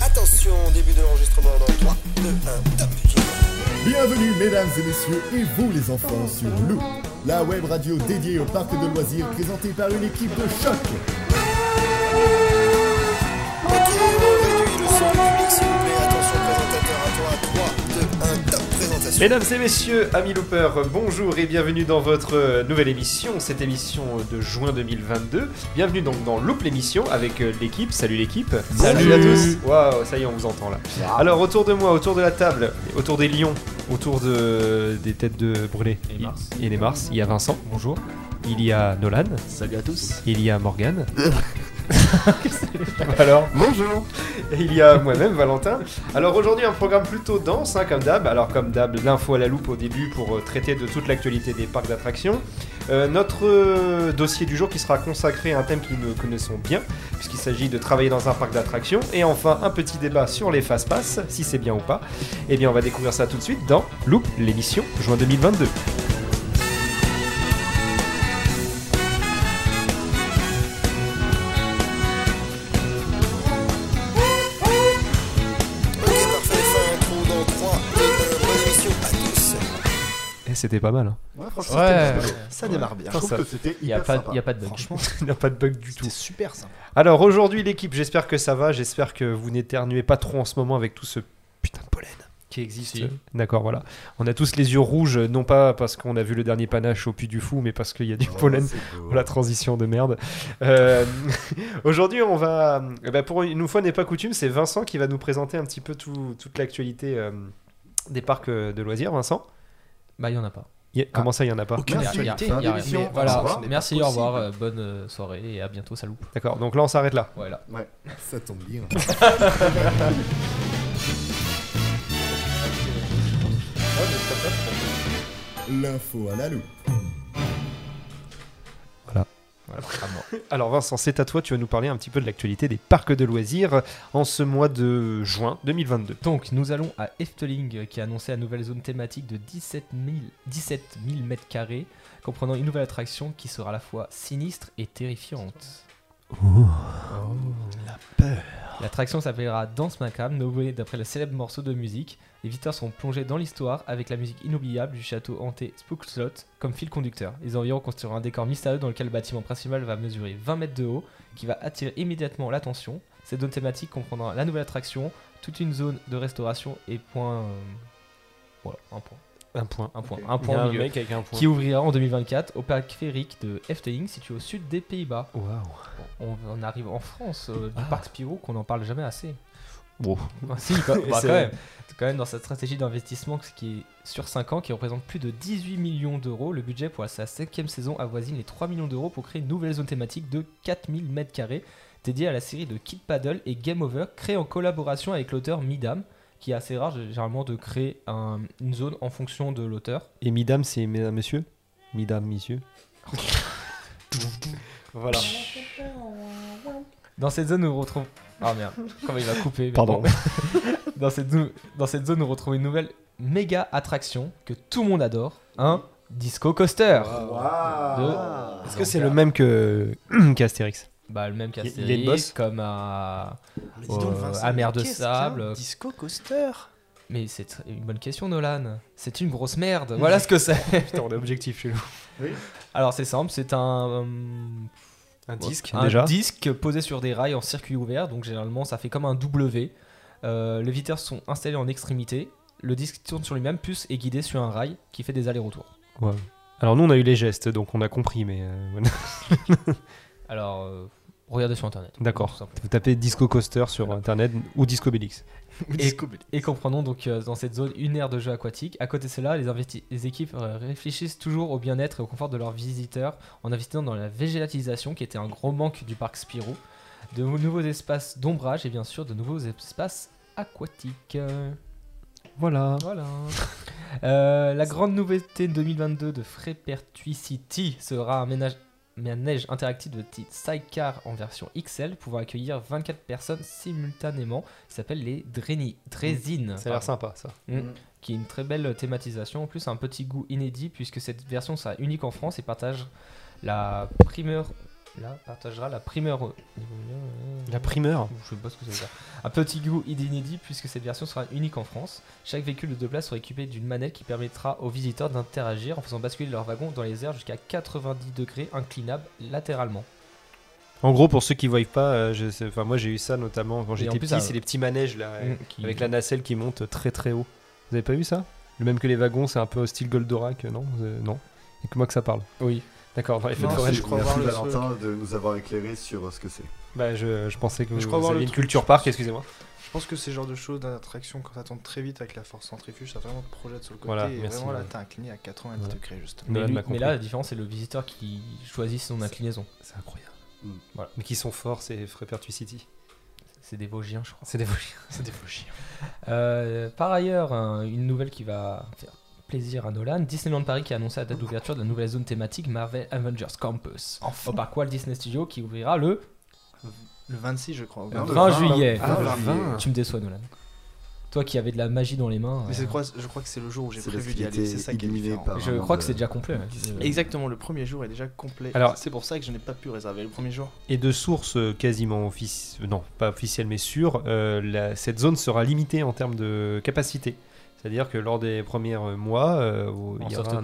Attention, début de l'enregistrement dans 3, 2, 1, top Bienvenue mesdames et messieurs et vous les enfants sur Loop, la web radio dédiée au parc de loisirs présentée par une équipe de choc. Mesdames et messieurs, amis loopers, bonjour et bienvenue dans votre nouvelle émission, cette émission de juin 2022. Bienvenue donc dans Loop l'émission avec euh, l'équipe. Salut l'équipe. Salut. à tous. Waouh, ça y est, on vous entend là. Alors autour de moi, autour de la table, autour des lions, autour de des têtes de brûlés Et Mars. et les Mars, il y a Vincent. Bonjour. Il y a Nolan. Salut à tous. Il y a Morgane. Alors, Bonjour. Et il y a moi-même, Valentin. Alors aujourd'hui, un programme plutôt dense, hein, comme d'hab. Alors, comme d'hab, l'info à la loupe au début pour euh, traiter de toute l'actualité des parcs d'attractions. Euh, notre euh, dossier du jour qui sera consacré à un thème que nous connaissons bien, puisqu'il s'agit de travailler dans un parc d'attractions. Et enfin, un petit débat sur les fast-pass, si c'est bien ou pas. Eh bien, on va découvrir ça tout de suite dans Loop, l'émission juin 2022. C'était pas mal. hein. Ouais, franchement, Ouais. c'était- ça démarre bien. Je trouve que c'était Il n'y a, pas- y a pas de bug. Franchement, Il n'y a pas de bug du tout. super sympa. Alors aujourd'hui l'équipe, j'espère que ça va, j'espère que vous n'éternuez pas trop en ce moment avec tout ce putain de pollen qui existe. Si. D'accord, voilà. On a tous les yeux rouges, non pas parce qu'on a vu le dernier panache au Puy du Fou, mais parce qu'il y a du pollen. Oh, la transition de merde. Euh, aujourd'hui on va, eh ben, pour une fois n'est pas coutume, c'est Vincent qui va nous présenter un petit peu tout- toute l'actualité euh, des parcs euh, de loisirs. Vincent, Bah, il n'y en a pas. Y a- comment ça il y en a pas Aucune Y a- y a- actualité, y a fin rien. d'émission. Mais Voilà, Au revoir. merci, au revoir, euh, bonne euh, soirée et à bientôt, ça loupe. D'accord, donc là on s'arrête là. Voilà. Ça tombe bien. L'info à la loupe. Voilà. à mort. Alors Vincent, c'est à toi, tu vas nous parler un petit peu de l'actualité des parcs de loisirs en ce mois de juin 2022. Donc, nous allons à Efteling euh, qui a annoncé la nouvelle zone thématique de 17 000, 17 000 m2, comprenant une nouvelle attraction qui sera à la fois sinistre et terrifiante. La L'attraction s'appellera Danse Macabre, nommée d'après le célèbre morceau de musique. Les visiteurs sont plongés dans l'histoire avec la musique inoubliable du château hanté Spook Slot comme fil conducteur. Les environs constitueront un décor mystérieux dans lequel le bâtiment principal va mesurer 20 mètres de haut, qui va attirer immédiatement l'attention. Cette zone thématique comprendra la nouvelle attraction, toute une zone de restauration et point. euh, Voilà, un point. Un point. Un point. Un y a point un milieu. mec avec un point. Qui ouvrira en 2024 au parc féerique de Efteling, situé au sud des Pays-Bas. Waouh. On, on arrive en France, euh, du Ah. parc Spirou, qu'on n'en parle jamais assez. Bon. Ah, si, quand, bah, C'est- quand même. Quand même, dans cette stratégie d'investissement qui est sur 5 ans, qui représente plus de 18 millions d'euros, le budget pour sa cinquième saison avoisine les 3 millions d'euros pour créer une nouvelle zone thématique de 4000 m2 dédiée à la série de Kid Paddle et Game Over, créée en collaboration avec l'auteur Midam, qui est assez rare généralement de créer un- une zone en fonction de l'auteur. Et mesdames, c'est mesdames, messieurs Mesdames, messieurs. voilà. Dans cette zone, nous retrouvons. Ah merde, comment il va couper Pardon. bon. dans, cette zone, dans cette zone, nous retrouvons une nouvelle méga attraction que tout le monde adore un disco coaster. De- Est-ce que c'est le même que qu'Astérix? Bah, le même qu'Astérix, comme à. Mais dis donc, Euh, Vincent, à mer de sable. Disco coaster. Mais c'est une bonne question, Nolan. C'est une grosse merde. Voilà ce que c'est. Putain, on est objectif chez nous. Alors, c'est simple, c'est un. euh, Un disque, un déjà disque posé sur des rails en circuit ouvert, donc généralement ça fait comme un W. Euh, les viteurs sont installés en extrémité. Le disque tourne sur lui-même, plus est guidé sur un rail qui fait des allers-retours. Ouais. Alors nous, on a eu les gestes, donc on a compris, mais... euh. Alors, euh, regardez sur internet. D'accord. Vous tapez Disco Coaster sur Internet ou Disco Bellix. Et, et comprenons donc euh, dans cette zone une aire de jeu aquatique. À côté de cela, les, les équipes euh, réfléchissent toujours au bien-être et au confort de leurs visiteurs en investissant dans la végétalisation qui était un gros manque du parc Spirou, de nouveaux espaces d'ombrage et bien sûr de nouveaux espaces aquatiques. Voilà. Voilà. Euh, la grande nouveauté 2022 de Frépertuis sera un ménage manège interactif de type sidecar en version XL pouvant accueillir 24 personnes simultanément qui s'appelle les Dreni, Drésines. Ça a l'air sympa, ça. Mm. Qui est une très belle thématisation. En plus, un petit goût inédit puisque cette version sera unique en France et partage la primeur là partagera la primeur. euh, La primeur. Je sais pas ce que ça veut dire. Un petit goût inédit puisque cette version sera unique en France. Chaque véhicule de deux places sera équipé d'une manette qui permettra aux visiteurs d'interagir en faisant basculer leur wagon dans les airs jusqu'à 90 degrés inclinable latéralement. En gros, pour ceux qui voient pas, euh, je sais- enfin, moi j'ai eu ça notamment quand j'étais en plus, petit, ça- c'est les petits manèges là, euh, Mm, qui- avec la nacelle qui monte très très haut. Vous avez pas vu ça? Le même que les wagons, c'est un peu style Goldorak, non? Euh, Non. Et que moi que ça parle. Oui. D'accord, dans les feux de Non, forêt, c'est- je crois Merci Valentin de nous avoir éclairé sur ce que c'est. Bah, je, je pensais que Je vous, crois voir aviez le une culture parc, excusez-moi. Je pense que c'est le genre de choses d'attraction quand ça tourne très vite avec la force centrifuge, ça vraiment te projette sur le côté Voilà, et merci, vraiment là ouais. t'es incliné à 90 Voilà. degrés justement. Mais, lui- là, la différence, c'est le visiteur qui choisit son inclinaison. C'est incroyable. Mm. Voilà. Mais qui sont forts, c'est Frépertu City. C'est des Vosgiens, je crois. C'est des Vosgiens. C'est des chiens. Euh, par ailleurs, un- une nouvelle qui va faire plaisir à Nolan, Disneyland Paris qui a annoncé la date d'ouverture de la nouvelle zone thématique Marvel Avengers Campus. Enfin. Au parc Walt Disney Studio qui ouvrira le Le 26 je crois. Non, le 20 20, juillet. Ah, le le 20. Tu me déçois Nolan. Toi qui avais de la magie dans les mains. Mais euh, je crois que c'est le jour où j'ai prévu d'y aller, c'est ça qui est différent. je crois que c'est déjà complet. ouais. Euh, Exactement, le premier jour est déjà complet. Alors- c'est pour ça que je n'ai pas pu réserver le premier jour. Et de sources euh, quasiment officielles, non, pas officielles mais sûres, euh, la- cette zone sera limitée en termes de capacité. C'est-à-dire que lors des premiers euh, mois, euh, il y aura un-.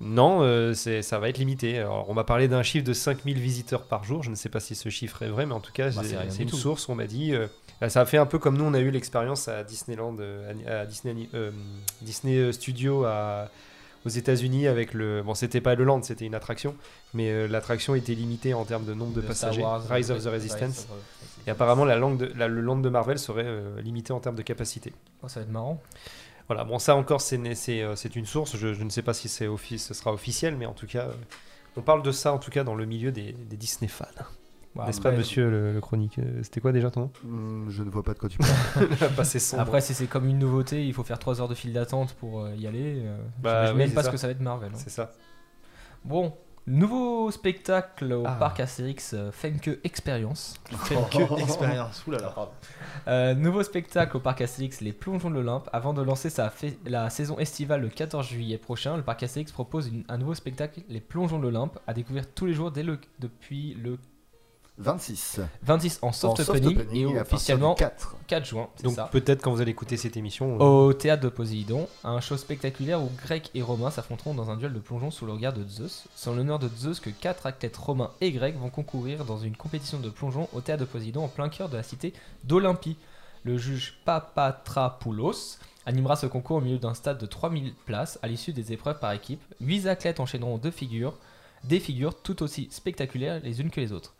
Non, euh, ça va être limité. Alors, on m'a parlé d'un chiffre de 5000 visiteurs par jour. Je ne sais pas si ce chiffre est vrai, mais en tout cas, Bah, c'est une tout. source. On m'a dit. euh, là, ça a fait un peu comme nous, on a eu l'expérience à Disneyland, à, Disney, Disney Studio à- aux États-Unis avec le. Bon, c'était pas le land, c'était une attraction, mais l'attraction était limitée en termes de nombre de, passagers. Wars, Rise of the Rise Resistance. of the Resistance. Et apparemment, la langue de- la- le land de Marvel serait euh, limité en termes de capacité. Oh, ça va être marrant. Voilà, bon, ça encore, c'est euh, c'est une source. Je, je ne sais pas si c'est offi- ce sera officiel, mais en tout cas, euh, on parle de ça en tout cas dans le milieu des, des Disney fans. Bah, N'est-ce pas, monsieur le, le chronique C'était quoi déjà ton nom? Hmm, je ne vois pas de quoi tu parles. Sombre. Après, si c'est comme une nouveauté, il faut faire 3 heures de file d'attente pour y aller. euh, Bah, j'imagine oui, même pas ça. ce que ça va être Marvel. hein. c'est ça. Bon, nouveau spectacle au Ah. parc Astérix euh, Fenke Experience. que expérience. Oulala. Euh, nouveau spectacle au parc Astérix Les Plongeons de l'Olympe. Avant de lancer sa fai- la saison estivale le 14 juillet prochain, le parc Astérix propose une- un nouveau spectacle Les Plongeons de l'Olympe à découvrir tous les jours dès le, depuis le 26. 26 en soft, En soft opening, opening, et officiellement du 4. 4 juin. Donc peut-être quand vous allez écouter cette émission, euh, Au théâtre de Poséidon, un show spectaculaire où Grecs et Romains s'affronteront dans un duel de plongeon sous le regard de Zeus. C'est en l'honneur de Zeus que quatre athlètes romains et grecs vont concourir dans une compétition de plongeon au théâtre de Poséidon en plein cœur de la cité d'Olympie. Le juge Papatrapoulos animera ce concours au milieu d'un stade de 3000 places à l'issue des épreuves par équipe. 8 athlètes enchaîneront deux figures, des figures tout aussi spectaculaires les unes que les autres.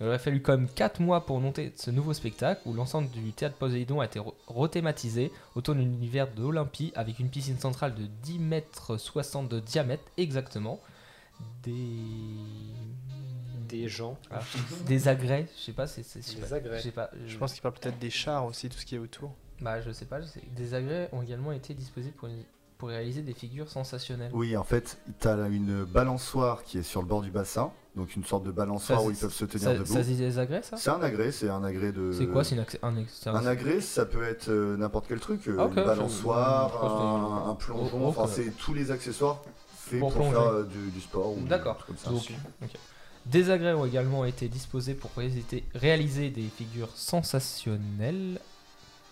Il aurait fallu quand même 4 mois pour monter ce nouveau spectacle où l'ensemble du théâtre Poséidon a été re- rethématisé autour de l'univers de l'Olympie avec une piscine centrale de 10 mètres 60 de diamètre exactement. Des. des gens. Ah, des agrès, je sais pas, c'est. c'est- je sais Des agrès. je sais pas, Je pense qu'il parle peut-être des chars aussi, tout ce qui est autour. Bah, je sais pas, je sais- des agrès ont également été disposés pour, pour réaliser des figures sensationnelles. Oui, en fait, tu as une balançoire qui est sur le bord du bassin. Donc une sorte de balançoire Ça, où ils c'est- peuvent se tenir Ça, debout. ça dit des agrès, ça? C'est un agrès, c'est un agrès de. C'est quoi C'est un, c'est un- agrès, ça peut être euh, n'importe quel truc. euh, Ah, une balançoire, un, un plongeon, Oh, enfin ok. c'est tous les accessoires faits Pour faire euh, du, du sport ou D'accord. comme ça. Donc. Des agrès ont également été disposés pour réaliser, réaliser des figures sensationnelles.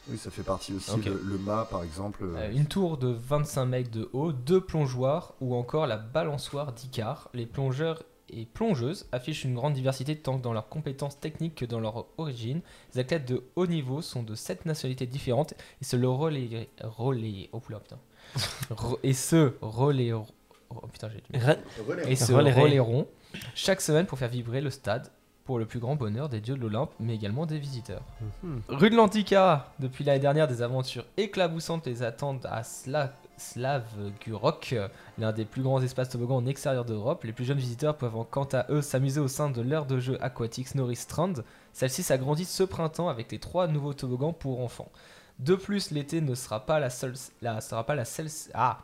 Oui, ça fait partie aussi. Le, le mât, par exemple. euh, Euh, une tour de 25 mètres de haut, deux plongeoires ou encore la balançoire d'Icar. Les plongeurs et plongeuses affichent une grande diversité tant dans leurs compétences techniques que dans leur origine. Les athlètes de haut niveau sont de 7 nationalités différentes et se le relais, relais, oh putain, et se relais, oh putain j'ai et se relayeront chaque semaine pour faire vibrer le stade pour le plus grand bonheur des dieux de l'Olympe, mais également des visiteurs. Mhm. Rue de l'Antica, depuis l'année dernière, des aventures éclaboussantes les attendent à Sla Slavgurok, l'un des plus grands espaces toboggans en extérieur d'Europe. Les plus jeunes visiteurs peuvent quant à eux s'amuser au sein de l'aire de jeu aquatique Snorri Strand. Celle-ci s'agrandit ce printemps avec les trois nouveaux toboggans pour enfants. De plus, l'été ne sera pas la seule, la, sera pas la seule, ah,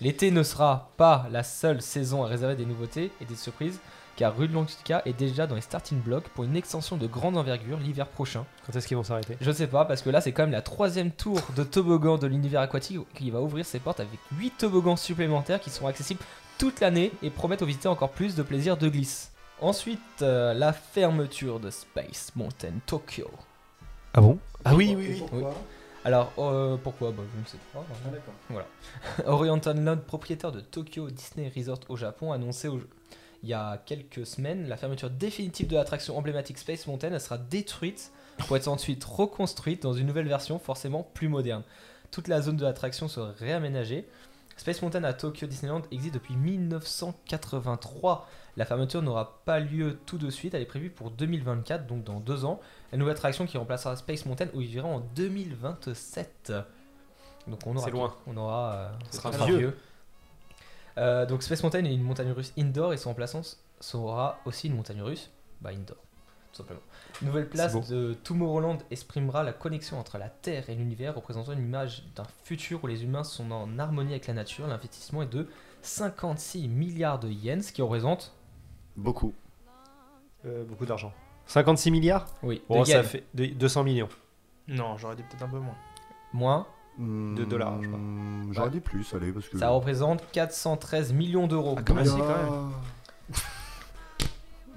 l'été ne sera pas la seule saison à réserver des nouveautés et des surprises, car Rue de l'Antica est déjà dans les starting blocks pour une extension de grande envergure l'hiver prochain. Quand est-ce qu'ils vont s'arrêter? Je sais pas, parce que là c'est quand même la troisième tour de toboggan de l'univers aquatique qui va ouvrir ses portes avec 8 toboggans supplémentaires qui seront accessibles toute l'année et promettent aux visiteurs encore plus de plaisir de glisse. Ensuite, euh, la fermeture de Space Mountain Tokyo. Ah bon? Ah oui, oui, oui. Oui. Alors, euh, pourquoi? Bah, Je ne sais pas. Voilà. Oriental Land, propriétaire de Tokyo Disney Resort au Japon, a annoncé au- il y a quelques semaines la fermeture définitive de l'attraction emblématique Space Mountain. Elle sera détruite pour être ensuite reconstruite dans une nouvelle version, forcément plus moderne. Toute la zone de l'attraction sera réaménagée. Space Mountain à Tokyo Disneyland existe depuis 1983. La fermeture n'aura pas lieu tout de suite, elle est prévue pour 2024, donc dans deux ans. La nouvelle attraction qui remplacera Space Mountain ouvrirà en 2027. Donc on aura C'est loin. On aura. euh, ce sera vieux. Euh, donc Space Mountain est une montagne russe indoor et son remplaçant sera aussi une montagne russe, bah indoor, tout simplement. Nouvelle place de Tomorrowland exprimera la connexion entre la Terre et l'univers, représentant une image d'un futur où les humains sont en harmonie avec la nature. L'investissement est de 56 milliards de yens, ce qui représente Beaucoup. Euh, beaucoup d'argent. 56 milliards? Oui, Bon, de ça yens. fait de- 200 millions. Non, j'aurais dit peut-être un peu moins. moins. De dollars, je crois. Hmm, J'aurais Ouais. dit plus, allez, parce que. Ça représente 413 millions d'euros. Ah, quand même. Oula. si, quand même.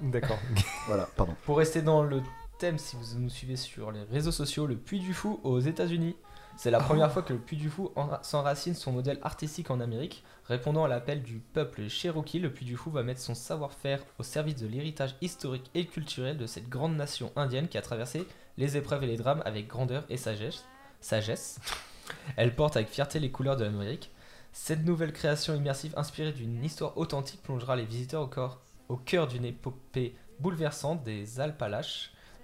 D'accord. Voilà, pardon. Pour rester dans le thème, si vous nous suivez sur les réseaux sociaux, le Puy du Fou aux États-Unis. C'est la première fois que le Puy du Fou enra- s'enracine son modèle artistique en Amérique. Répondant à l'appel du peuple Cherokee, le Puy du Fou va mettre son savoir-faire au service de l'héritage historique et culturel de cette grande nation indienne qui a traversé les épreuves et les drames avec grandeur et sagesse. sagesse. Elle porte avec fierté les couleurs de l'Amérique. Cette nouvelle création immersive inspirée d'une histoire authentique plongera les visiteurs au, corps- au cœur d'une épopée bouleversante des Alpes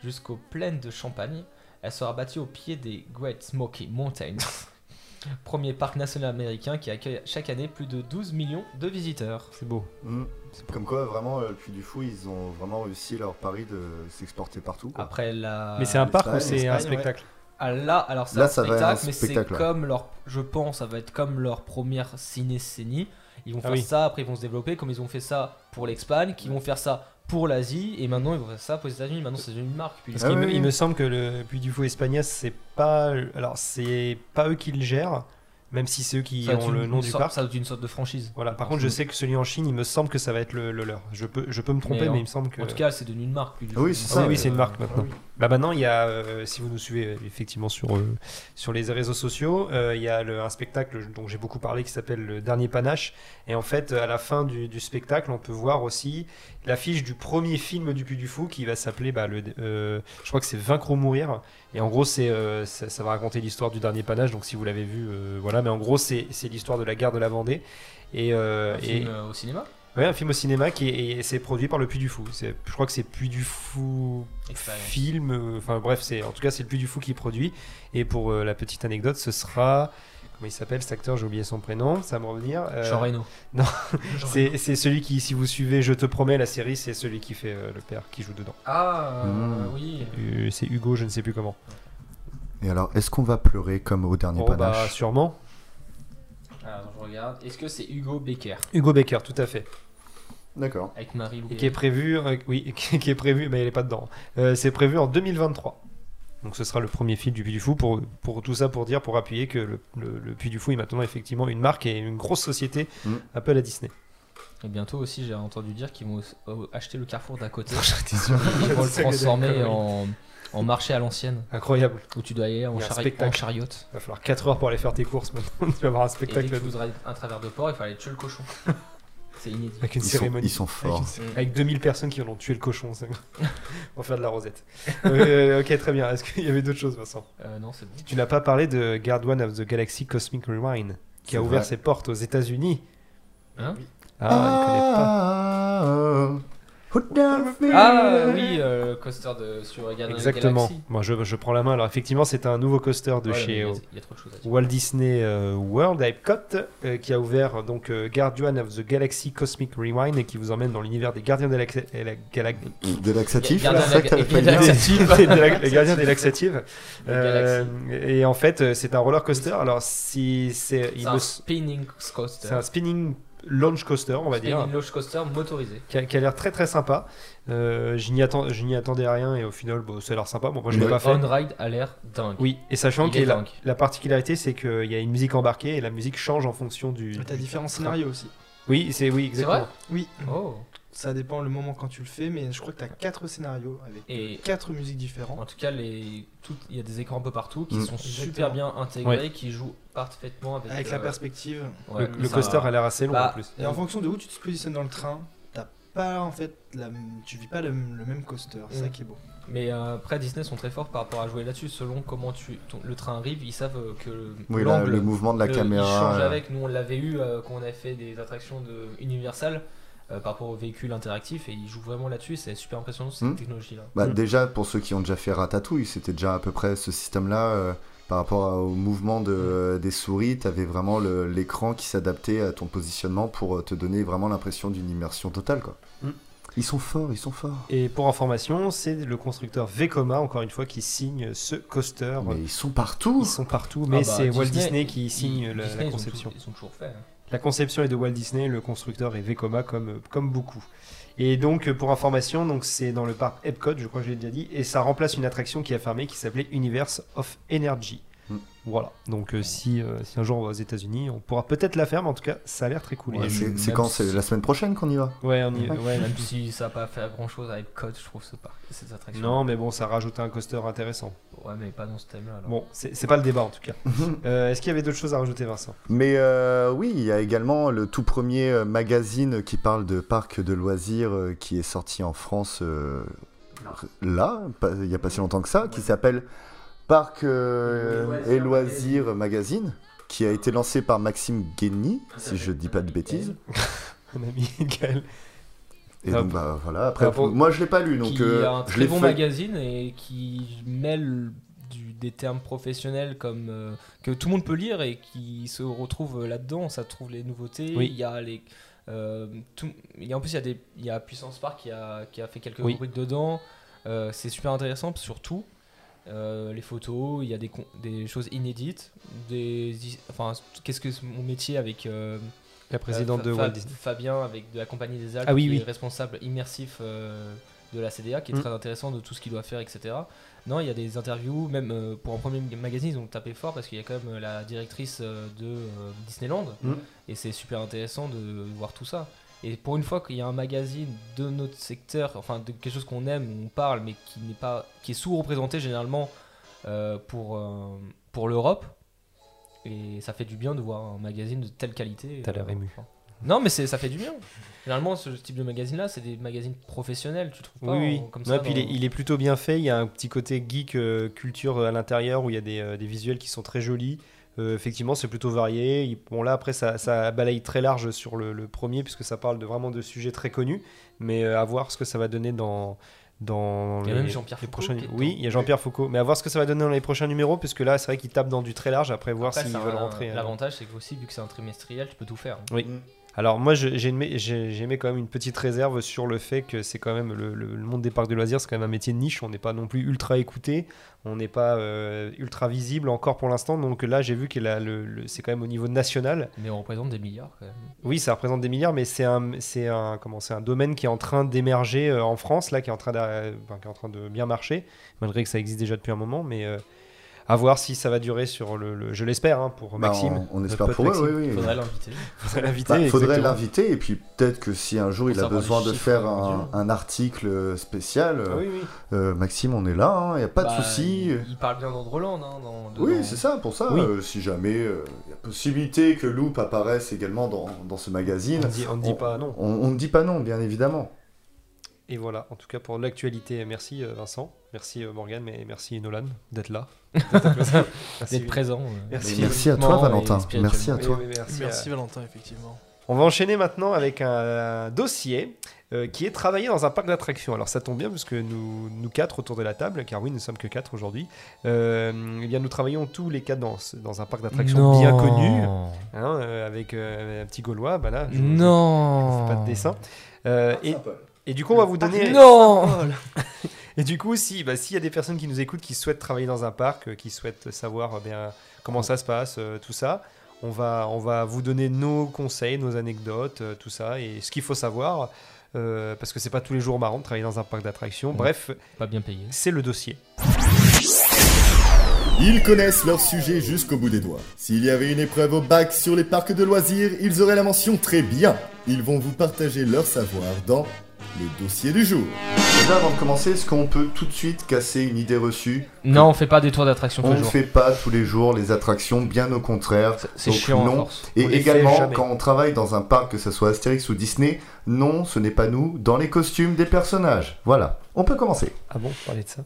jusqu'aux plaines de Champagne. Elle sera bâtie au pied des Great Smoky Mountains, premier parc national américain qui accueille chaque année plus de 12 millions de visiteurs. C'est beau. Hmm. Comme quoi, vraiment, euh, le Puy du Fou, ils ont vraiment réussi leur pari de s'exporter partout. quoi. Après la... Mais c'est un parc ou c'est un spectacle? Ah, là, alors c'est Là, un ça va être spectacle, un mais spectacle, c'est comme leur, je pense, ça va être comme leur première ciné-scénie. Ils vont Ah faire oui. ça, après ils vont se développer, comme ils ont fait ça pour l'Espagne, qui vont faire ça pour l'Asie, et maintenant ils vont faire ça pour les États-Unis. Maintenant c'est une marque. Puis Parce Ah qu'il oui, me, oui. il me semble que le Puy du Fou Espagnas, c'est pas. Alors, c'est pas eux qui le gèrent, même si c'est eux qui ça va être ont une- le nom une du sorte- parc. Ça va être une sorte de franchise. Voilà, par contre, je sais que celui en Chine, il me semble que ça va être le, le leur. Je peux, je peux me tromper, Mais mais, en- il me semble que. En tout cas, c'est devenu une marque. Puy du Ah oui, c'est Ah ça, oui, oui, c'est une marque maintenant. Bah maintenant, il y a, euh, si vous nous suivez euh, effectivement sur, euh, sur les réseaux sociaux, euh, il y a le- un spectacle dont j'ai beaucoup parlé qui s'appelle Le Dernier Panache. Et en fait, à la fin du, du spectacle, on peut voir aussi l'affiche du premier film du Puy du Fou qui va s'appeler, bah, le, euh, je crois que c'est Vaincre ou Mourir. Et en gros, c'est, euh, ça, ça va raconter l'histoire du Dernier Panache. Donc si vous l'avez vu, euh, voilà. Mais en gros, c'est, c'est l'histoire de la guerre de la Vendée. Et, euh, Un et- film au cinéma? Ouais, un film au cinéma qui est, et c'est produit par le Puy du Fou. C'est, je crois que c'est Puy du Fou Expérience. film. euh, Enfin bref, c'est en tout cas c'est le Puy du Fou qui produit. Et pour euh, la petite anecdote, ce sera comment il s'appelle cet acteur? J'ai oublié son prénom. Ça va me revenir. Euh, Jean Reno. c'est, c'est celui qui, si vous suivez, je te promets la série, c'est celui qui fait euh, le père qui joue dedans. Ah, Mm. oui. C'est Hugo, je ne sais plus comment. Et alors, est-ce qu'on va pleurer comme au dernier Oh, bah, panache sûrement. Alors, je regarde. Est-ce que c'est Hugo Becker Hugo Becker, tout à fait. D'accord. avec Marie qui est prévu, euh, oui, qui est prévu, mais elle est pas dedans. Euh, c'est prévu en 2023. Donc ce sera le premier film du Puy du Fou pour, pour tout ça pour dire, pour appuyer que le, le, le Puy du Fou est maintenant effectivement une marque et une grosse société Mm. un peu à la Disney. Et bientôt aussi, j'ai entendu dire qu'ils vont acheter le carrefour d'à côté. J'étais sûr. Ils vont le transformer en, en marché à l'ancienne, Incroyable. où tu dois y aller en, chari- spectacle. en chariot. Il va falloir 4 heures pour aller faire tes courses maintenant. tu vas avoir un Et dès spectacle que tu un travers de porc, il fallait tuer le cochon. C'est inédit. avec une Ils sont, cérémonie. ils sont forts. Avec, une- avec 2000 personnes qui en ont tué le cochon. c'est- On va faire de la rosette. Euh, ok, très bien. Est-ce qu'il y avait d'autres choses, Vincent? Euh, non, c'est bon. Tu n'as pas parlé de Guard One of the Galaxy Cosmic Rewind, qui a ouvert vrai. ses portes aux États-Unis. Hein? Ah, il connaît pas. Ah, fear. Ah oui, euh, le coaster de, sur the Exactement. Moi, je, je prends la main. Alors, effectivement, c'est un nouveau coaster de Ouais, chez il y a- euh, y, a à. Walt Disney euh, World, Epcot, euh, qui a ouvert donc euh, Guardian of the Galaxy Cosmic Rewind et qui vous emmène dans l'univers des Gardiens de la. De laxatif, Gardien là, de ça la- que t'avais et pas Gardien dit. de la- Laxative. les Gardiens des Laxatives. Et en fait, c'est un roller coaster. Alors, si c'est un spinning coaster. c'est un spinning launch coaster, on va dire. Spinning launch coaster motorisé. qui a, qui a l'air très très sympa. Euh, je n'y attend- je n'y attendais rien et au final, bon, ça a l'air sympa. Bon, moi je l'ai pas fait. On-ride a l'air dingue. Oui, et sachant que la, particularité, c'est qu'il y a une musique embarquée et la musique change en fonction du. Mais t'as différents scénarios aussi. Oui, c'est oui, C'est exactement. vrai Oui. Oh. Ça dépend le moment quand tu le fais, mais je crois que tu as 4 scénarios avec Et 4 musiques différentes. en tout cas, les, tout- il y a des écrans un peu partout qui Mm. sont super bien intégrés, qui jouent parfaitement avec, Avec euh, la perspective. ouais, le, coaster a l'air assez long Bah, en plus. Et en fonction de où tu te positionnes dans le train, t'as pas en fait la, tu vis pas le, le même coaster, c'est ça Mm. qui est beau. Mais euh, après, Disney sont très forts par rapport à jouer là-dessus. Selon comment tu, ton- le train arrive, ils savent euh, que Oui, là, l'angle, le mouvement de la le- caméra. Il change euh, avec. Nous, on l'avait eu euh, quand on a fait des attractions de Universal euh, par rapport aux véhicules interactifs et ils jouent vraiment là-dessus. C'est super impressionnant cette Hmm. technologie-là. Bah, Mm. Déjà, pour ceux qui ont déjà fait Ratatouille, c'était déjà à peu près ce système-là. euh, par rapport à- au mouvement de, des souris, tu avais vraiment l'écran qui s'adaptait à ton positionnement pour euh, te donner vraiment l'impression d'une immersion totale. Quoi. Mm. Ils sont forts, ils sont forts. Et pour information, c'est le constructeur Vekoma, encore une fois, qui signe ce coaster. Mais ils sont partout. Ils sont partout, mais Ah bah, c'est Walt Disney, qui Ils- signe la, Disney, la ils ont conception. tout- Ils sont toujours faits. hein. La conception est de Walt Disney, le constructeur est Vekoma comme, comme beaucoup. Et donc, euh, pour information, donc c'est dans le parc Epcot, je crois que je l'ai déjà dit, et ça remplace une attraction qui a fermé qui s'appelait Universe of Energy. Voilà. Donc, euh, si, euh, si un jour on va aux États-Unis, on pourra peut-être la faire, mais en tout cas, ça a l'air très cool. Ouais, Et- c'est quand si- C'est la semaine prochaine qu'on y va ouais, on y- ouais, Même si ça n'a pas fait grand chose avec Code, je trouve ce parc, ces attractions. Non, mais bon, ça rajoute un coaster intéressant. Ouais, mais pas dans ce thème-là. Bon, c'est pas le débat en tout cas. Euh, Est-ce qu'il y avait d'autres choses à rajouter, Vincent? Mais euh, oui, il y a également le tout premier magazine qui parle de parcs de loisirs qui est sorti en France euh, là, il n'y a pas si longtemps que ça, qui s'appelle Parc euh, et Loisirs Magazine, qui a été lancé par Maxime Guény, si je dis pas de bêtises. Mon ami Gaël. Et donc bah voilà, après ah, moi je l'ai pas lu donc qui euh, a un je très bon fait. magazine et qui mêle du- des termes professionnels comme euh, que tout le monde peut lire et qui se retrouve là-dedans. Ça trouve les nouveautés. Oui. Il y a les euh, tout- il y a, en plus il y a des il y a Puissance Park qui a, qui a fait quelques Oui. rubriques dedans. Euh, c'est super intéressant surtout. Euh, les photos, il y a des, choses inédites, des, enfin, qu'est-ce que mon métier avec euh, La présidente euh, de Fa-. Fabien avec de la compagnie des Alpes, Ah oui, qui oui. est responsable immersif de la CDA, qui est Mm. très intéressant de tout ce qu'il doit faire, etc. Non, il y a des interviews, même pour un premier magazine, ils ont tapé fort parce qu'il y a quand même la directrice de Disneyland, Mm. et c'est super intéressant de voir tout ça. Et pour une fois qu'il y a un magazine de notre secteur, enfin de quelque chose qu'on aime, où on parle, mais qui n'est pas, qui est sous-représenté généralement euh, pour euh, pour l'Europe, et ça fait du bien de voir un magazine de telle qualité. T'as l'air Euh, ému. enfin, non, mais ça fait du bien. Généralement, ce type de magazine-là, c'est des magazines professionnels, tu trouves pas Oui, oui. en- comme ça puis il, est, dans- il est plutôt bien fait. Il y a un petit côté geek euh, culture à l'intérieur où il y a des, des visuels qui sont très jolis. Euh, effectivement, c'est plutôt varié. Il- bon, là, après, ça, ça balaye très large sur le, le premier puisque ça parle de, vraiment de sujets très connus. Mais euh, à voir ce que ça va donner dans. Dans Il y a les, même Jean-Pierre Foucault prochains- Oui, il y a Jean-Pierre Foucault. Mais à voir ce que ça va donner dans les prochains numéros, puisque là, c'est vrai qu'il tape dans du très large. Après, voir s'ils veulent un- rentrer. euh, L'avantage, c'est que aussi, vu que c'est un trimestriel, tu peux tout faire. Oui. Alors moi je- j'ai aimé, j'ai- j'ai aimé quand même une petite réserve sur le fait que c'est quand même le, le- le monde des parcs de loisirs, c'est quand même un métier de niche, on n'est pas non plus ultra écouté, on n'est pas euh, ultra visible encore pour l'instant, donc là j'ai vu que la- le- le- c'est quand même au niveau national. Mais on représente des milliards quand même. Oui ça représente des milliards, mais c'est un, c'est un, comment, c'est un domaine qui est en train d'émerger euh, en France, là qui est, en train enfin, qui est en train de bien marcher, malgré que ça existe déjà depuis un moment, mais euh, à voir si ça va durer sur le, le- je l'espère hein, pour Bah, Maxime. on, espère pour eux, oui, oui. Faudrait l'inviter. Faudrait l'inviter, Bah, faudrait l'inviter et puis peut-être que si un jour il a besoin de faire un, article spécial, Ah euh, oui, oui. euh, Maxime on est là, il n'y a pas Bah, de souci. Il, il parle bien d'Andreland. Hein, dans, Oui, c'est ça, pour ça. Oui. euh, si jamais euh, il y a possibilité que Loop apparaisse également dans, dans ce magazine, On dit, on ne dit pas non. on on ne dit pas non, bien évidemment. Et voilà, en tout cas pour l'actualité, merci euh, Vincent, merci euh, Morgane, mais merci Nolan d'être là. Merci. D'être présent. euh. Merci. À toi, Valentin. Merci à toi. oui, merci, Merci Valentin, effectivement. On va enchaîner maintenant avec un, dossier euh, qui est travaillé dans un parc d'attractions. Alors ça tombe bien parce que nous, nous quatre autour de la table, car oui, nous sommes que quatre aujourd'hui, euh, eh bien nous travaillons tous les quatre dans, un parc d'attractions bien connu, hein, euh, avec euh, un petit Gaulois, bah là, je, je- Non. je fais pas de dessin. Euh, et, et du coup, on va vous donner. Non. Et du coup, si, bah, s'il y a des personnes qui nous écoutent, qui souhaitent travailler dans un parc, euh, qui souhaitent savoir euh, bien comment ça se passe, euh, tout ça, on va, on va vous donner nos conseils, nos anecdotes, euh, tout ça, et ce qu'il faut savoir, euh, parce que c'est pas tous les jours marrant de travailler dans un parc d'attractions. Bref, Pas bien payé. c'est le dossier. Ils connaissent leur sujet jusqu'au bout des doigts. S'il y avait une épreuve au bac sur les parcs de loisirs, ils auraient la mention très bien. Ils vont vous partager leur savoir dans le dossier du jour. Déjà, avant de commencer, est-ce qu'on peut tout de suite casser une idée reçue Non, on fait pas des tours d'attraction tous On les ne jours. fait pas tous les jours les attractions, bien au contraire. C'est- Donc, chiant non. force. Et On les fait également, jamais. quand on travaille dans un parc, que ce soit Astérix ou Disney, non, ce n'est pas nous dans les costumes des personnages. Voilà, on peut commencer. Ah bon, parler de ça.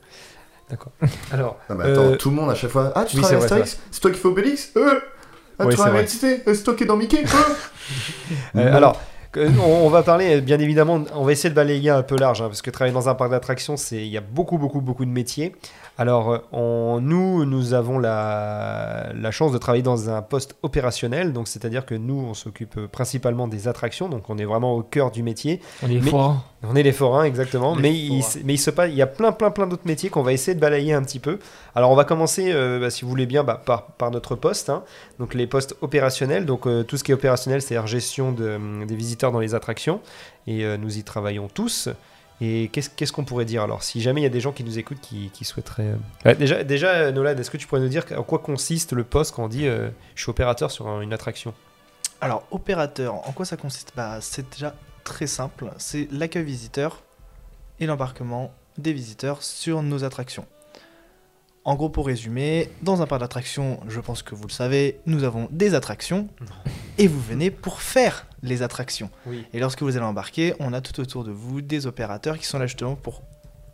D'accord. Alors, Ah bah attends, Euh, tout le monde à chaque fois. Ah, tu oui, travailles à c'est vrai, Astérix C'est toi qui fais Obélix? Euh Ah, Oui, tu travailles à c'est Disney Euh, C'est toi qui es dans Mickey Euh Euh, Non. alors, on, va parler, bien évidemment, on va essayer de balayer un peu large, hein, parce que travailler dans un parc d'attractions, il y a beaucoup, beaucoup, beaucoup de métiers. Alors, on- nous, nous avons la, la chance de travailler dans un poste opérationnel, donc c'est-à-dire que nous, on s'occupe principalement des attractions, donc on est vraiment au cœur du métier. On est Mais- fort. On est les forains, exactement. Les mais il, forains. mais il se passe, il y a plein, plein, plein d'autres métiers qu'on va essayer de balayer un petit peu. Alors, on va commencer, euh, bah, si vous voulez bien, bah, par, par notre poste. hein. Donc, les postes opérationnels. Donc, euh, tout ce qui est opérationnel, c'est-à-dire gestion de, des visiteurs dans les attractions. Et euh, nous y travaillons tous. Et qu'est-ce qu'est-ce qu'on pourrait dire alors Si jamais il y a des gens qui nous écoutent qui, qui souhaiteraient. euh, Ouais, déjà, déjà euh, Nolan, est-ce que tu pourrais nous dire en quoi consiste le poste quand on dit euh, je suis opérateur sur un- une attraction? Alors, opérateur, en quoi ça consiste? Bah, c'est déjà très simple. C'est l'accueil visiteur et l'embarquement des visiteurs sur nos attractions. En gros, pour résumer, dans un parc d'attractions, je pense que vous le savez, nous avons des attractions et vous venez pour faire les attractions. Oui. Et lorsque vous allez embarquer, on a tout autour de vous des opérateurs qui sont là justement pour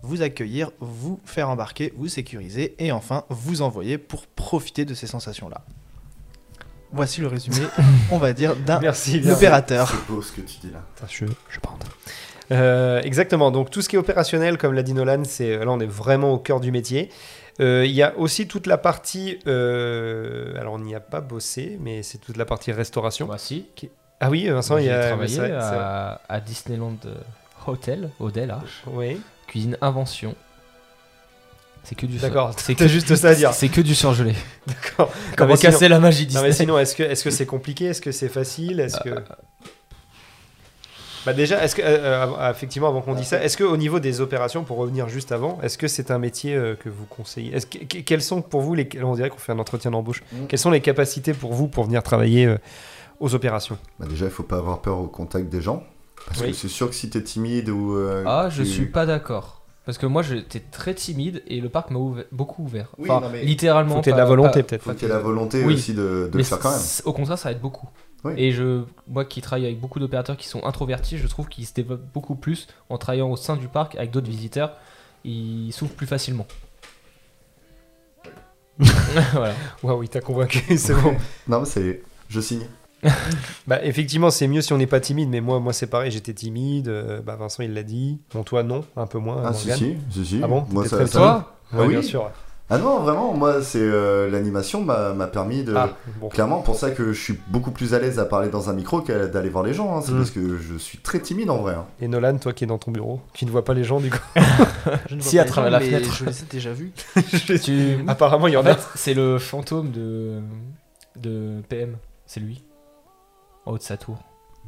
vous accueillir, vous faire embarquer, vous sécuriser et enfin vous envoyer pour profiter de ces sensations-là. Voici le résumé, on va dire, d'un opérateur. C'est beau ce que tu dis là. Je, je. Euh, exactement. Donc tout ce qui est opérationnel, comme l'a dit Nolan, c'est là on est vraiment au cœur du métier. Euh, Il y a aussi toute la partie. euh, alors on n'y a pas bossé, mais c'est toute la partie restauration. Bah si. Ah oui, Vincent, il y a. travaillé c'est vrai, c'est à, à Disneyland Hotel, au Del H. Oui. Cuisine invention. C'est que du D'accord. C'est que juste ça à dire. C'est que du surgelé. D'accord. Comment sinon- casser la magie Non Disney mais sinon, est-ce que est-ce que c'est compliqué? Est-ce que c'est facile? Est-ce que bah déjà, est-ce que euh, euh, effectivement avant qu'on dise ça, est-ce que au niveau des opérations, pour revenir juste avant, est-ce que c'est un métier euh, que vous conseillez? Est-ce que, que- quelles sont pour vous les On dirait qu'on fait un entretien d'embauche. Mm. Quelles sont les capacités pour vous pour venir travailler euh, aux opérations? Bah déjà, il faut pas avoir peur au contact des gens. Parce Oui. que c'est sûr que si t'es timide ou. euh, Ah, je tu- suis pas d'accord. Parce que moi j'étais très timide et le parc m'a ouvert- beaucoup ouvert. Oui, enfin, non, mais- littéralement. Faut pas- la volonté pas- peut-être. Faut ait la volonté Oui. aussi de, de le faire quand même. Au contraire, ça aide beaucoup. Oui. Et je, moi qui travaille avec beaucoup d'opérateurs qui sont introvertis, je trouve qu'ils se développent beaucoup plus en travaillant au sein du parc avec d'autres visiteurs. Ils s'ouvrent plus facilement. voilà. Waouh, il t'a convaincu, c'est bon. Non, mais c'est. Je signe. bah effectivement, c'est mieux si on n'est pas timide, mais moi, moi c'est pareil, j'étais timide. euh, bah Vincent il l'a dit. Bon toi non, un peu moins. Ah, si, Morgane. si, si, si. Ah bon Moi, ça, très ça- Toi Ah Ouais, oui. bien sûr. Ah non, vraiment, moi, c'est euh, l'animation m'a permis de. Ah, bon. Clairement, pour ça que je suis beaucoup plus à l'aise à parler dans un micro qu'à d'aller voir les gens. hein. C'est Mm. parce que je suis très timide en vrai. hein. Et Nolan, toi qui es dans ton bureau, qui ne vois pas les gens du coup. Je ne vois Si, pas à travers la mais fenêtre. Je les ai déjà vus. Tu... Apparemment, il y en En a. c'est le fantôme de, de PM. C'est lui. En haut de sa tour.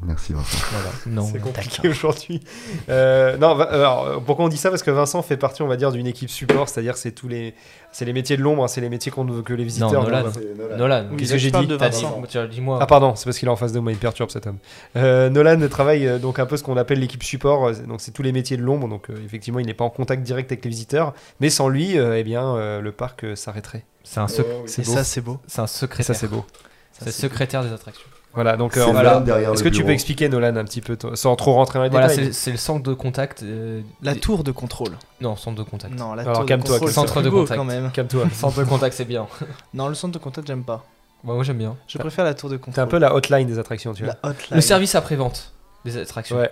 Merci Vincent. Voilà. Non, C'est compliqué aujourd'hui. Euh, non, alors, pourquoi on dit ça? Parce que Vincent fait partie, on va dire, d'une équipe support, c'est-à-dire c'est tous les, c'est les métiers de l'ombre, hein, c'est les métiers qu'on veut que les visiteurs. Non, Nolan. C'est Nolan. Oui, Qu'est-ce que j'ai dit de as dit moi. Ah pardon, c'est parce qu'il est en face de moi, il perturbe cet homme. Euh, Nolan travaille euh, donc un peu ce qu'on appelle l'équipe support, euh, donc c'est tous les métiers de l'ombre, donc euh, effectivement il n'est pas en contact direct avec les visiteurs, mais sans lui, euh, eh bien euh, le parc euh, s'arrêterait. C'est un, sec- Oh, oui. Et ça, c'est beau. c'est un Et secrétaire. ça c'est beau. C'est secrétaire des attractions. Voilà, donc euh, C'est voilà. Est-ce que tu peux expliquer Nolan un petit peu, toi, sans trop rentrer dans les Voilà, détails c'est c'est le centre de contact. euh, La tour de contrôle. Non, centre de contact. Non, la Alors, tour de calme-toi, contrôle, centre c'est de contact. quand même. Calme-toi. Centre de contact, c'est bien. Non, le centre de contact, j'aime pas. Bah, moi j'aime bien. Je préfère la tour de contrôle. T'es un peu la hotline des attractions, tu vois. la hotline. Le service après-vente des attractions. Ouais,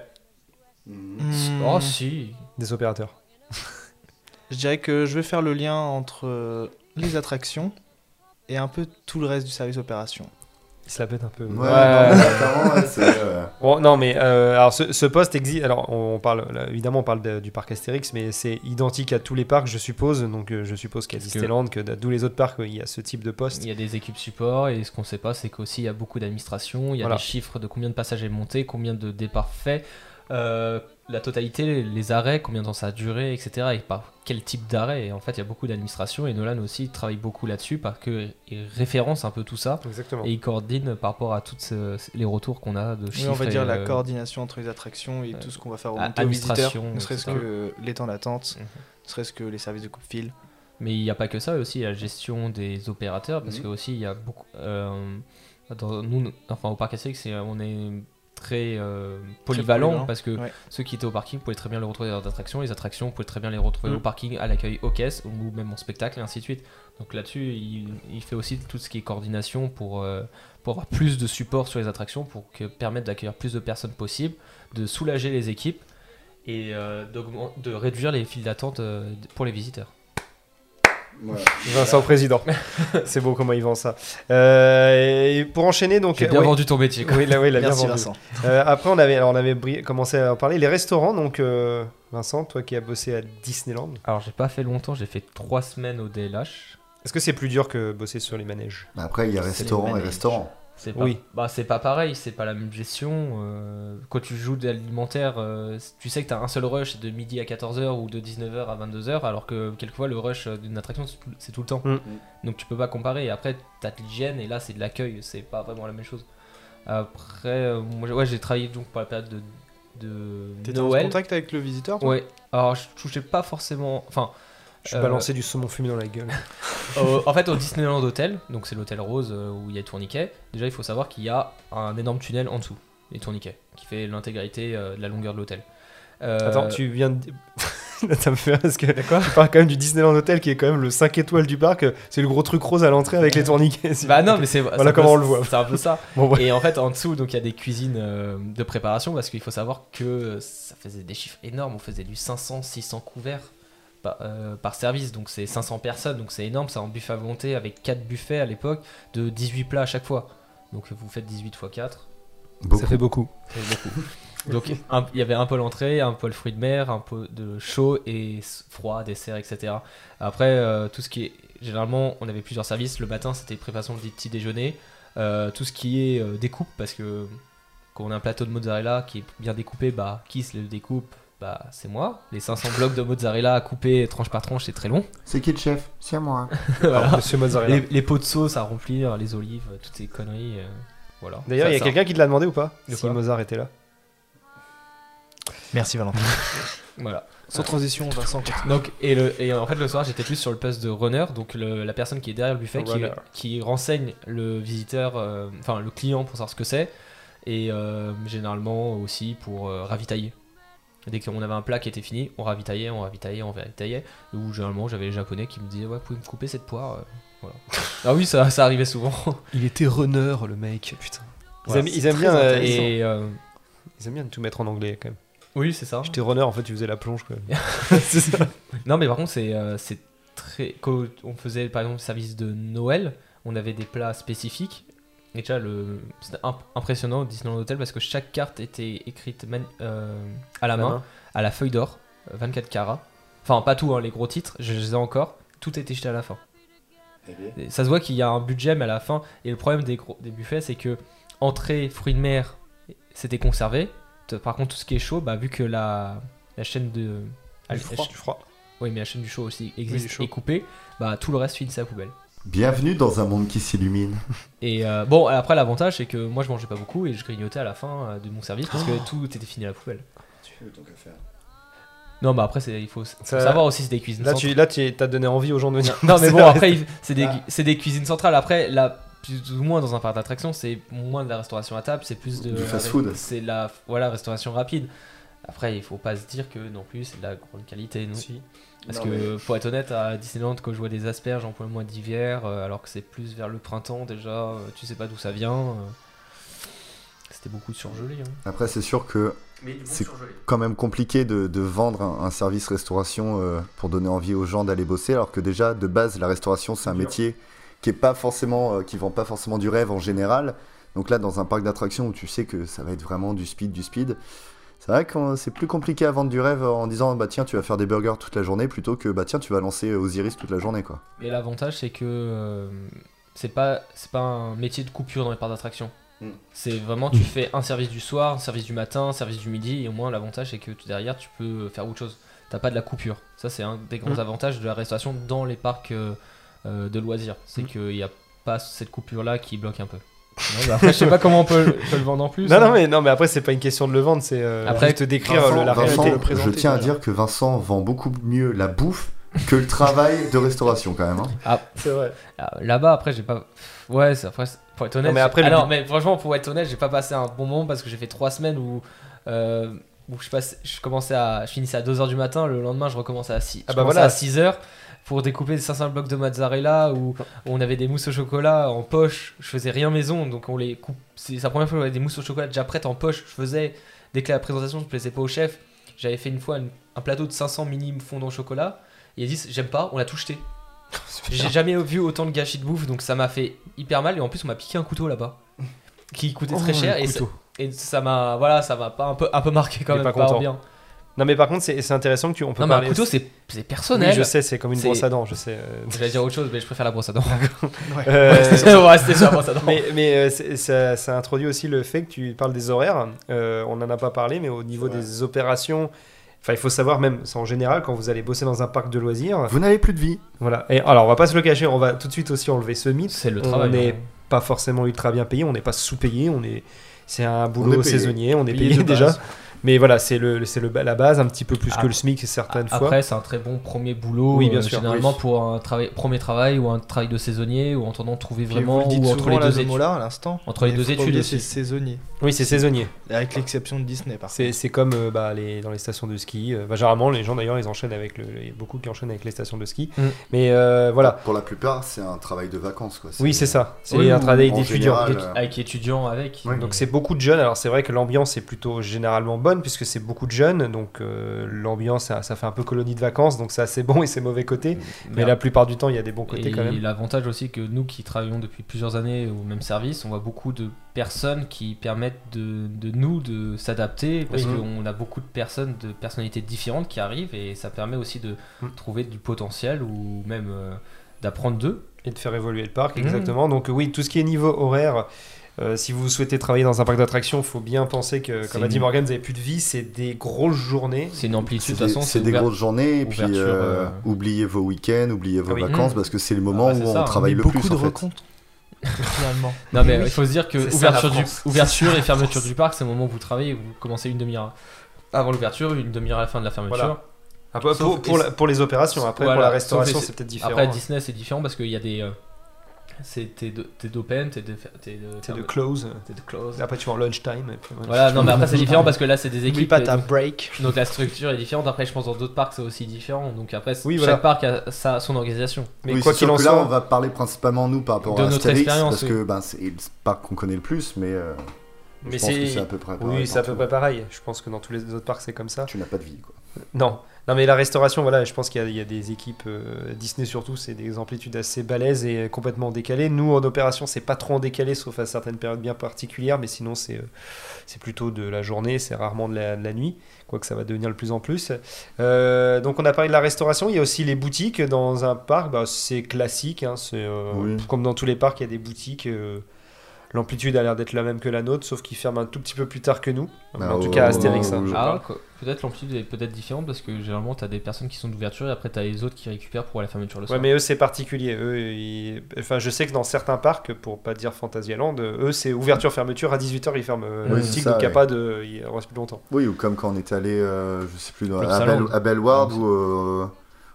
Mm. Oh si. des opérateurs. Je dirais que je vais faire le lien entre euh, les attractions et un peu tout le reste du service opération. Il se la pète un peu. Ouais, non, mais euh, Bon, non, mais euh, alors ce, ce poste existe. Alors, on parle là, évidemment, on parle de- du parc Astérix, mais c'est identique à tous les parcs, je suppose. Donc, euh, je suppose qu'à que- Disneyland, que dans tous les autres parcs, il y a ce type de poste. Il y a des équipes support et ce qu'on sait pas, c'est qu'aussi il y a beaucoup d'administration. Il y a Voilà. des chiffres de combien de passages est monté, combien de départs faits, euh, la totalité, les arrêts, combien de temps ça a duré, etc. Et par quel type d'arrêt. Et en fait, il y a beaucoup d'administration et Nolan aussi travaille beaucoup là-dessus parce qu'il référence un peu tout ça Exactement. et il coordonne par rapport à tous les retours qu'on a de Oui, chiffres. on va dire et, la euh, coordination entre les attractions et euh, tout ce qu'on va faire remonter aux visiteurs, ne serait-ce que les temps d'attente, Mhm. ne serait-ce que les services de coup de fil. Mais il n'y a pas que ça, aussi il y a la gestion des opérateurs, parce Mhm. que aussi il y a beaucoup. euh, dans- nous, enfin au parc Astérix, c'est- on est très euh, polyvalent, parce que ouais. ceux qui étaient au parking pouvaient très bien les retrouver dans les attractions, les attractions pouvez très bien les retrouver au parking, à l'accueil, aux caisses, ou même en spectacle, et ainsi de suite. Donc là-dessus, il, il fait aussi tout ce qui est coordination pour, euh, pour avoir plus de support sur les attractions, pour que, permettre d'accueillir plus de personnes possible, de soulager les équipes et euh, de réduire les files d'attente pour les visiteurs. Vincent Président. c'est beau comment il vend ça. Euh, et pour enchaîner, donc. J'ai bien ouais. vendu ton métier. quoi. Oui, là, oui, il a bien Merci vendu. Vincent. Euh, après, on avait, alors, on avait bri- commencé à en parler. Les restaurants, donc, euh, Vincent, toi qui as bossé à Disneyland, Alors j'ai pas fait longtemps, j'ai fait trois semaines au DLH. est-ce que c'est plus dur que bosser sur les manèges? Après, il y a restaurant et restaurant. C'est pas, Oui. bah, c'est pas pareil, c'est pas la même gestion. euh, quand tu joues de l'alimentaire, euh, tu sais que t'as un seul rush de midi à 14h ou de 19h à 22h, alors que quelquefois le rush d'une attraction c'est tout- le temps. Mm. Donc tu peux pas comparer. Après, t'as de l'hygiène et là c'est de l'accueil, c'est pas vraiment la même chose. Après, euh, moi j'ai- ouais, j'ai travaillé donc pour la période de, de T'étais en Noël. contact avec le visiteur toi? Ouais, alors je touchais pas forcément. Enfin, Je suis Euh, balancé du saumon fumé dans la gueule. En fait, au Disneyland Hotel, donc c'est l'hôtel rose euh, où il y a les tourniquets, déjà il faut savoir qu'il y a un énorme tunnel en dessous des tourniquets qui fait l'intégralité euh, de la longueur de l'hôtel. Attends, tu viens de. Là, ça me fait parce que tu parles quand même du Disneyland Hotel qui est quand même le 5 étoiles du parc. C'est le gros truc rose à l'entrée avec les tourniquets. Bah non, mais c'est Voilà peu- comment on le voit. C'est un peu ça. Bon, ouais. Et en fait, en dessous, donc il y a des cuisines euh, de préparation parce qu'il faut savoir que ça faisait des chiffres énormes. On faisait du 500, 600 couverts par, euh, par service, donc c'est 500 personnes, donc c'est énorme. C'est un buffet à volonté avec 4 buffets à l'époque de 18 plats à chaque fois. Donc vous faites 18 x 4. Beaucoup. Ça fait beaucoup. Donc un- il y avait un pôle entrée, un pôle fruits de mer, un pôle de chaud et froid, dessert, etc. Après, euh, tout ce qui est. Généralement, on avait plusieurs services. Le matin, c'était préparation du petit déjeuner. Euh, tout ce qui est euh, découpe, parce que quand on a un plateau de mozzarella qui est bien découpé, bah, qui se le découpe bah, c'est moi. Les 500 blocs de mozzarella à couper tranche par tranche, c'est très long. C'est qui le chef? C'est moi. Voilà. Monsieur Mozzarella. Les, les pots de sauce à remplir, les olives, toutes ces conneries. euh, voilà. D'ailleurs, il y a ça- quelqu'un qui te l'a demandé ou pas De Si Mozart était là? Merci Valentin. Voilà. Sans transition, Vincent. continue. Donc, et, le, et en fait, le soir, j'étais plus sur le poste de runner, donc le- la personne qui est derrière le buffet, qui, qui renseigne le visiteur, euh, enfin le client pour savoir ce que c'est, et euh, généralement aussi pour euh, ravitailler. Dès qu'on avait un plat qui était fini, on ravitaillait, on ravitaillait, on ravitaillait. Ou généralement, j'avais les japonais qui me disaient Ouais, vous pouvez me couper cette poire euh, voilà. Ah oui, ça, ça arrivait souvent. Il était runner, le mec. Putain. Ils Voilà, aiment, ils bien, euh. Et euh, ils aiment bien de tout mettre en anglais quand même. oui, c'est ça. J'étais runner, en fait, tu faisais la plonge. Quoi. C'est ça. Non, mais par contre, c'est euh, c'est très. Quand on faisait par exemple le service de Noël, on avait des plats spécifiques. Et déjà, le... c'était imp- impressionnant au Disneyland Hotel parce que chaque carte était écrite man- euh, à la main, main. à la feuille d'or, euh, 24 carats. Enfin, pas tout, hein, les gros titres, je les ai encore. Tout était jeté à la fin. Et ça se voit qu'il y a un budget, mais à la fin. Et le problème des, gros, des buffets, c'est que entrée, fruits de mer, c'était conservé. Par contre, tout ce qui est chaud, bah, vu que la, la chaîne de. La- du froid. Du froid. oui, mais la chaîne du show aussi existe chaud. et coupée, bah tout le reste finissait à la poubelle. Bienvenue dans un monde qui s'illumine. Et euh, bon, après l'avantage c'est que moi je mangeais pas beaucoup et je grignotais à la fin euh, de mon service parce Oh. que tout était fini à la poubelle. Tu fais autant qu'à faire. Non, bah après c'est il faut, faut Ça- savoir aussi c'est des cuisines Là, centrales. tu là, tu t'as donné envie aux gens de venir. Non mais bon après c'est des, Ah. c'est des cuisines centrales. Après là plus ou moins dans un parc d'attractions c'est moins de la restauration à table, c'est plus de Du fast-food. C'est la voilà restauration rapide. Après il faut pas se dire que non plus c'est de la grande qualité non. Si. Parce Non, que, pour être honnête, à Disneyland, quand je vois des asperges en plein mois d'hiver, euh, alors que c'est plus vers le printemps déjà, euh, tu sais pas d'où ça vient. euh, C'était beaucoup de surgelé. Hein. Après, c'est sûr que Mais C'est- quand même compliqué de, de vendre un, un service restauration euh, pour donner envie aux gens d'aller bosser, alors que déjà de base la restauration c'est un Dur. métier qui est pas forcément, euh, qui vend pas forcément du rêve en général. Donc là, dans un parc d'attractions où tu sais que ça va être vraiment du speed, du speed, c'est vrai que c'est plus compliqué à vendre du rêve en disant bah tiens tu vas faire des burgers toute la journée plutôt que bah tiens tu vas lancer Osiris toute la journée quoi. Et l'avantage, c'est que euh, c'est pas, c'est pas un métier de coupure dans les parcs d'attractions. Mm. C'est vraiment, tu fais un service du soir, un service du matin, un service du midi, et au moins l'avantage c'est que derrière tu peux faire autre chose. T'as pas de la coupure. Ça, c'est un des grands Mm. avantages de la restauration dans les parcs euh, euh, de loisirs. C'est Mm. qu'il n'y a pas cette coupure là qui bloque un peu. Non, bah après, je sais pas comment on peut, peut le vendre en plus. Non, hein. non, mais, non, mais après, c'est pas une question de le vendre, c'est euh, Après, juste décrire Vincent, le- la Vincent, réalité. le présenter, je tiens à dire que Vincent vend beaucoup mieux la bouffe que le travail de restauration quand même. hein. C'est vrai. Ah, Là-bas, après, j'ai pas. Ouais, c'est- après, pour être honnête. Non, mais après, Alors, mais franchement, pour être honnête, j'ai pas passé un bon moment parce que j'ai fait trois semaines où. euh, où je, passe, je commençais à. Je finissais à 2h du matin, le lendemain, je recommençais à 6 Ah bah voilà. à 6h pour découper 500 blocs de mozzarella où, où on avait des mousses au chocolat en poche. Je faisais rien maison, donc on les coupe. C'est la première fois que j'avais des mousses au chocolat déjà prêtes en poche. Je faisais. Dès que la présentation ne plaisait pas au chef, j'avais fait une fois une- un plateau de 500 mini fondants au chocolat. Et ils disent J'aime pas, on l'a tout jeté. J'ai jamais vu autant de gâchis de bouffe, donc ça m'a fait hyper mal. Et en plus, on m'a piqué un couteau là-bas, qui coûtait très Oh, cher. Et ça, et ça m'a, voilà, ça m'a pas un peu, un peu marqué quand Il même. pas content. bien. Non, mais par contre, c'est c'est intéressant que tu on peut Non, mais un parler. couteau, c'est, c'est personnel. Oui, je sais, c'est comme une C'est- brosse à dents, je sais. euh. J'allais dire autre chose, mais je préfère la brosse à dents. Euh, on va rester sur la brosse à dents. Mais, mais euh, c'est- ça, ça introduit aussi le fait que tu parles des horaires. Euh, on n'en a pas parlé, mais au niveau des opérations, enfin, il faut savoir même, c'est en général, quand vous allez bosser dans un parc de loisirs, Vous n'avez plus de vie. voilà. Et alors, on va pas se le cacher, on va tout de suite aussi enlever ce mythe. C'est le On travail. est hein. pas forcément ultra bien payé, on n'est pas sous-payé, on est, c'est un boulot est payé. saisonnier, on est Payé payé, déjà. base. Mais voilà, c'est le, c'est le, la base, un petit peu plus Ah, que le SMIC certaines fois. Après, c'est un très bon premier boulot. Oui, bien euh, sûr, Généralement oui. pour un travail, premier travail ou un travail de saisonnier ou en attendant de trouver Puis vraiment vous le dites ou entre les là, deux ce études. mot-là à l'instant. Entre les deux études. C'est saisonnier. Oui, c'est saisonnier. Avec l'exception de Disney par contre. C'est c'est comme euh, bah, les, dans les stations de ski. Euh, bah, généralement, les gens d'ailleurs, ils enchaînent avec le. Il y a beaucoup qui enchaînent avec les stations de ski. Mm. Mais euh, voilà. Pour la plupart, c'est un travail de vacances. Quoi. Oui, c'est ça. C'est Oui, un travail d'étudiant. Avec- étudiants, avec. Oui. Donc c'est beaucoup de jeunes. Alors c'est vrai que l'ambiance est plutôt généralement bonne puisque c'est beaucoup de jeunes. Donc euh, l'ambiance, ça, ça fait un peu colonie de vacances. Donc ça c'est bon et c'est mauvais côtés. Mais la plupart du temps, il y a des bons côtés Et quand même. l'avantage aussi que nous qui travaillons depuis plusieurs années au même service, on voit beaucoup de personnes qui permettent de, de nous de s'adapter parce Oui. qu'on a beaucoup de personnes de personnalités différentes qui arrivent et ça permet aussi de Mm. trouver du potentiel ou même euh, d'apprendre d'eux. Et de faire évoluer le parc, exactement. Donc oui, tout ce qui est niveau horaire. Euh, si vous souhaitez travailler dans un parc d'attractions, il faut bien penser que, comme a dit Morgan, vous n'avez plus de vie, c'est des grosses journées. C'est une amplitude, C'est de toute des, façon, c'est des grosses journées et puis euh, euh, oubliez vos week-ends, oubliez vos Ah oui. vacances Mmh. parce que c'est le moment Ah bah, c'est où ça, on travaille le beaucoup plus de en fait. recomptes. Finalement. Non mais Oui. il faut se dire que ouverture, du, et fermeture du parc, c'est le moment où vous travaillez, vous commencez une demi-heure avant l'ouverture, une demi-heure à la fin de la fermeture. Voilà. Ah, bah, pour, pour, la- pour les opérations, après Voilà, pour la restauration, c'est peut-être différent. Après Disney c'est différent parce qu'il y a des euh, c'est t'es d'open, t'es de t'es de c'est de close. t'es de close. Après, tu vas en lunchtime. Et puis, Voilà, non mais après c'est différent parce que là c'est des équipes pas ta break. donc la structure est différente. Après je pense dans d'autres parcs c'est aussi différent. Donc après Oui, chaque parc a sa, son organisation. Mais oui, quoi qu'il en que là, soit, on va parler principalement nous par rapport De à notre Astérix expérience, parce oui. que ben, c'est le parc qu'on connaît le plus, mais, euh, Mais c'est- c'est à peu près pareil. oui, c'est à peu près pareil. Je pense que dans tous les autres parcs, c'est comme ça. Tu n'as pas de vie. Quoi. Non, non, mais la restauration, voilà, je pense qu'il y, a- il y a des équipes euh, Disney surtout, c'est des amplitudes assez balèzes et complètement décalées. Nous, en opération, c'est pas trop en décalé, sauf à certaines périodes bien particulières, mais sinon, c'est euh, c'est plutôt de la journée, c'est rarement de la, de la nuit, quoique ça va devenir de plus en plus. Euh, donc, on a parlé de la restauration, il y a aussi les boutiques dans un parc, bah, c'est classique, hein, c'est Oui. comme dans tous les parcs, il y a des boutiques. L'amplitude a l'air d'être la même que la nôtre, sauf qu'ils ferment un tout petit peu plus tard que nous. Bah, en tout au cas, Astérix. où hein. Ah, peut-être l'amplitude est peut-être différente parce que généralement t'as des personnes qui sont d'ouverture et après t'as les autres qui récupèrent pour la fermeture le Ouais, soir. mais eux, c'est particulier. Eux, ils- enfin, je sais que dans certains parcs, pour pas dire Fantasyland, eux, c'est ouverture-fermeture. À 18h, ils ferment Oui, boutique, ça, donc il n'y a ouais. pas de. Il reste plus longtemps. Oui, ou comme quand on était allé, euh, je sais plus, dans- à. Bell- à Bellward, Ouais,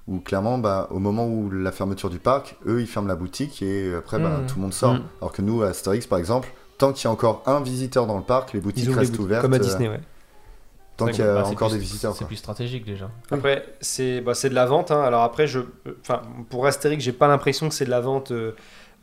où, clairement, bah, au moment où la fermeture du parc, eux, ils ferment la boutique et après, bah, Mhm. tout le monde sort. Mhm. Alors que nous, à Astérix, par exemple, tant qu'il y a encore un visiteur dans le parc, les boutiques les restent boutiques, ouvertes. comme à euh, Disney, ouais. Tant qu'il y a Bah, encore plus- des visiteurs. C'est plus stratégique déjà. Après, c'est bah, c'est de la vente. hein. Alors après, je, enfin, pour Astérix, j'ai pas l'impression que c'est de la vente. euh,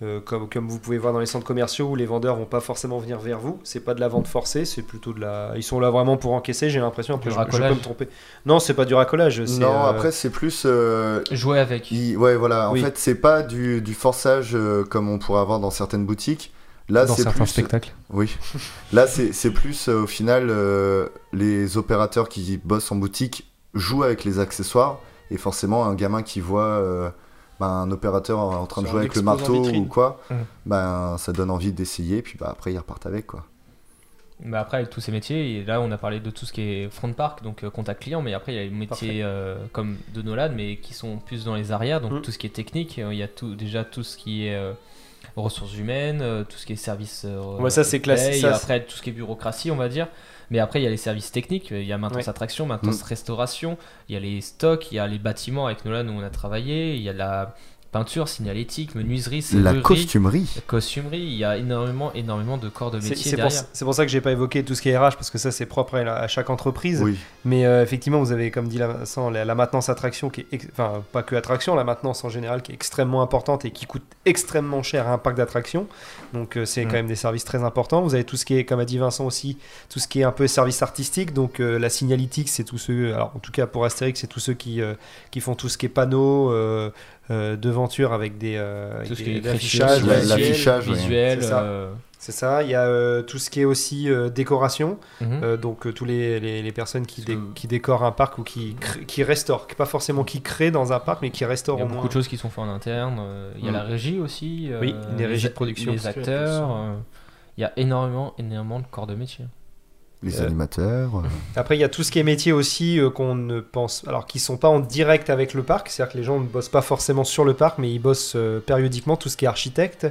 euh, comme, comme vous pouvez voir dans les centres commerciaux où les vendeurs vont pas forcément venir vers vous, c'est pas de la vente forcée, c'est plutôt de la. Ils sont là vraiment pour encaisser, j'ai l'impression. Après, je, je racolage. peux me tromper. Non, c'est pas du racolage. Non, euh, après, c'est plus. euh, Jouer avec. il- Ouais, voilà. En Oui. fait, c'est pas du, du forçage euh, comme on pourrait avoir dans certaines boutiques. Là, dans c'est certains plus. spectacles. Oui. Là, c'est plus euh, au final euh, les opérateurs qui bossent en boutique jouent avec les accessoires et forcément un gamin qui voit ben, un opérateur en train de jouer avec le marteau ou quoi, Mhm. ben ça donne envie d'essayer, puis bah, après ils repartent avec quoi. Mais après, avec tous ces métiers, et là on a parlé de tout ce qui est front park, donc euh, contact client, mais après il y a les métiers euh, comme de Nolan, mais qui sont plus dans les arrières, donc Mm. tout ce qui est technique, euh, il y a tout, déjà tout ce qui est euh, ressources humaines, euh, tout ce qui est service. euh, Ouais, ça, c'est classique, ça, après tout ce qui est bureaucratie, on va dire. Mais après, il y a les services techniques, il y a maintenance Ouais. attraction, maintenance Mm. restauration, il y a les stocks, il y a les bâtiments avec Nolan où on a travaillé, il y a la peinture, signalétique, menuiserie, La serrurerie, costumerie. la costumerie, il y a énormément, énormément de corps de métier c'est pour, derrière. c'est pour ça que j'ai pas évoqué tout ce qui est RH parce que ça c'est propre à, à chaque entreprise. Oui. Mais euh, effectivement, vous avez, comme dit la, Vincent, la, la maintenance attraction qui est, enfin pas que attraction, la maintenance en général qui est extrêmement importante et qui coûte extrêmement cher à un parc d'attractions. Donc euh, c'est Mm. quand même des services très importants. Vous avez tout ce qui est, comme a dit Vincent aussi, tout ce qui est un peu service artistique. Donc euh, la signalétique, c'est tous ceux, alors en tout cas pour Astérix, c'est tous ceux qui, euh, qui font tout ce qui est panneaux. Euh, devanture avec des, euh, Tout ce des- affichages, visuels. l'affichage, ouais. visuel. C'est ça. euh, C'est ça. Il y a euh, tout ce qui est aussi euh, décoration. mhm. Euh, donc euh, tous les, les, les personnes qui, dé- Parce que- qui décorent un parc ou qui, qui restaurent, pas forcément qui créent dans un parc, mais qui Il restaurent y a au beaucoup moins. de choses qui sont faites en interne. Il y a Mm. la régie aussi. euh, Oui, les régies de production. Les acteurs. euh, Il y a énormément, énormément de corps de métier. Les Euh, animateurs. euh, Après, il y a tout ce qui est métier aussi euh, qu'on ne pense, alors qui sont pas en direct avec le parc, c'est-à-dire que les gens ne bossent pas forcément sur le parc, mais ils bossent euh, périodiquement. Tout ce qui est architecte,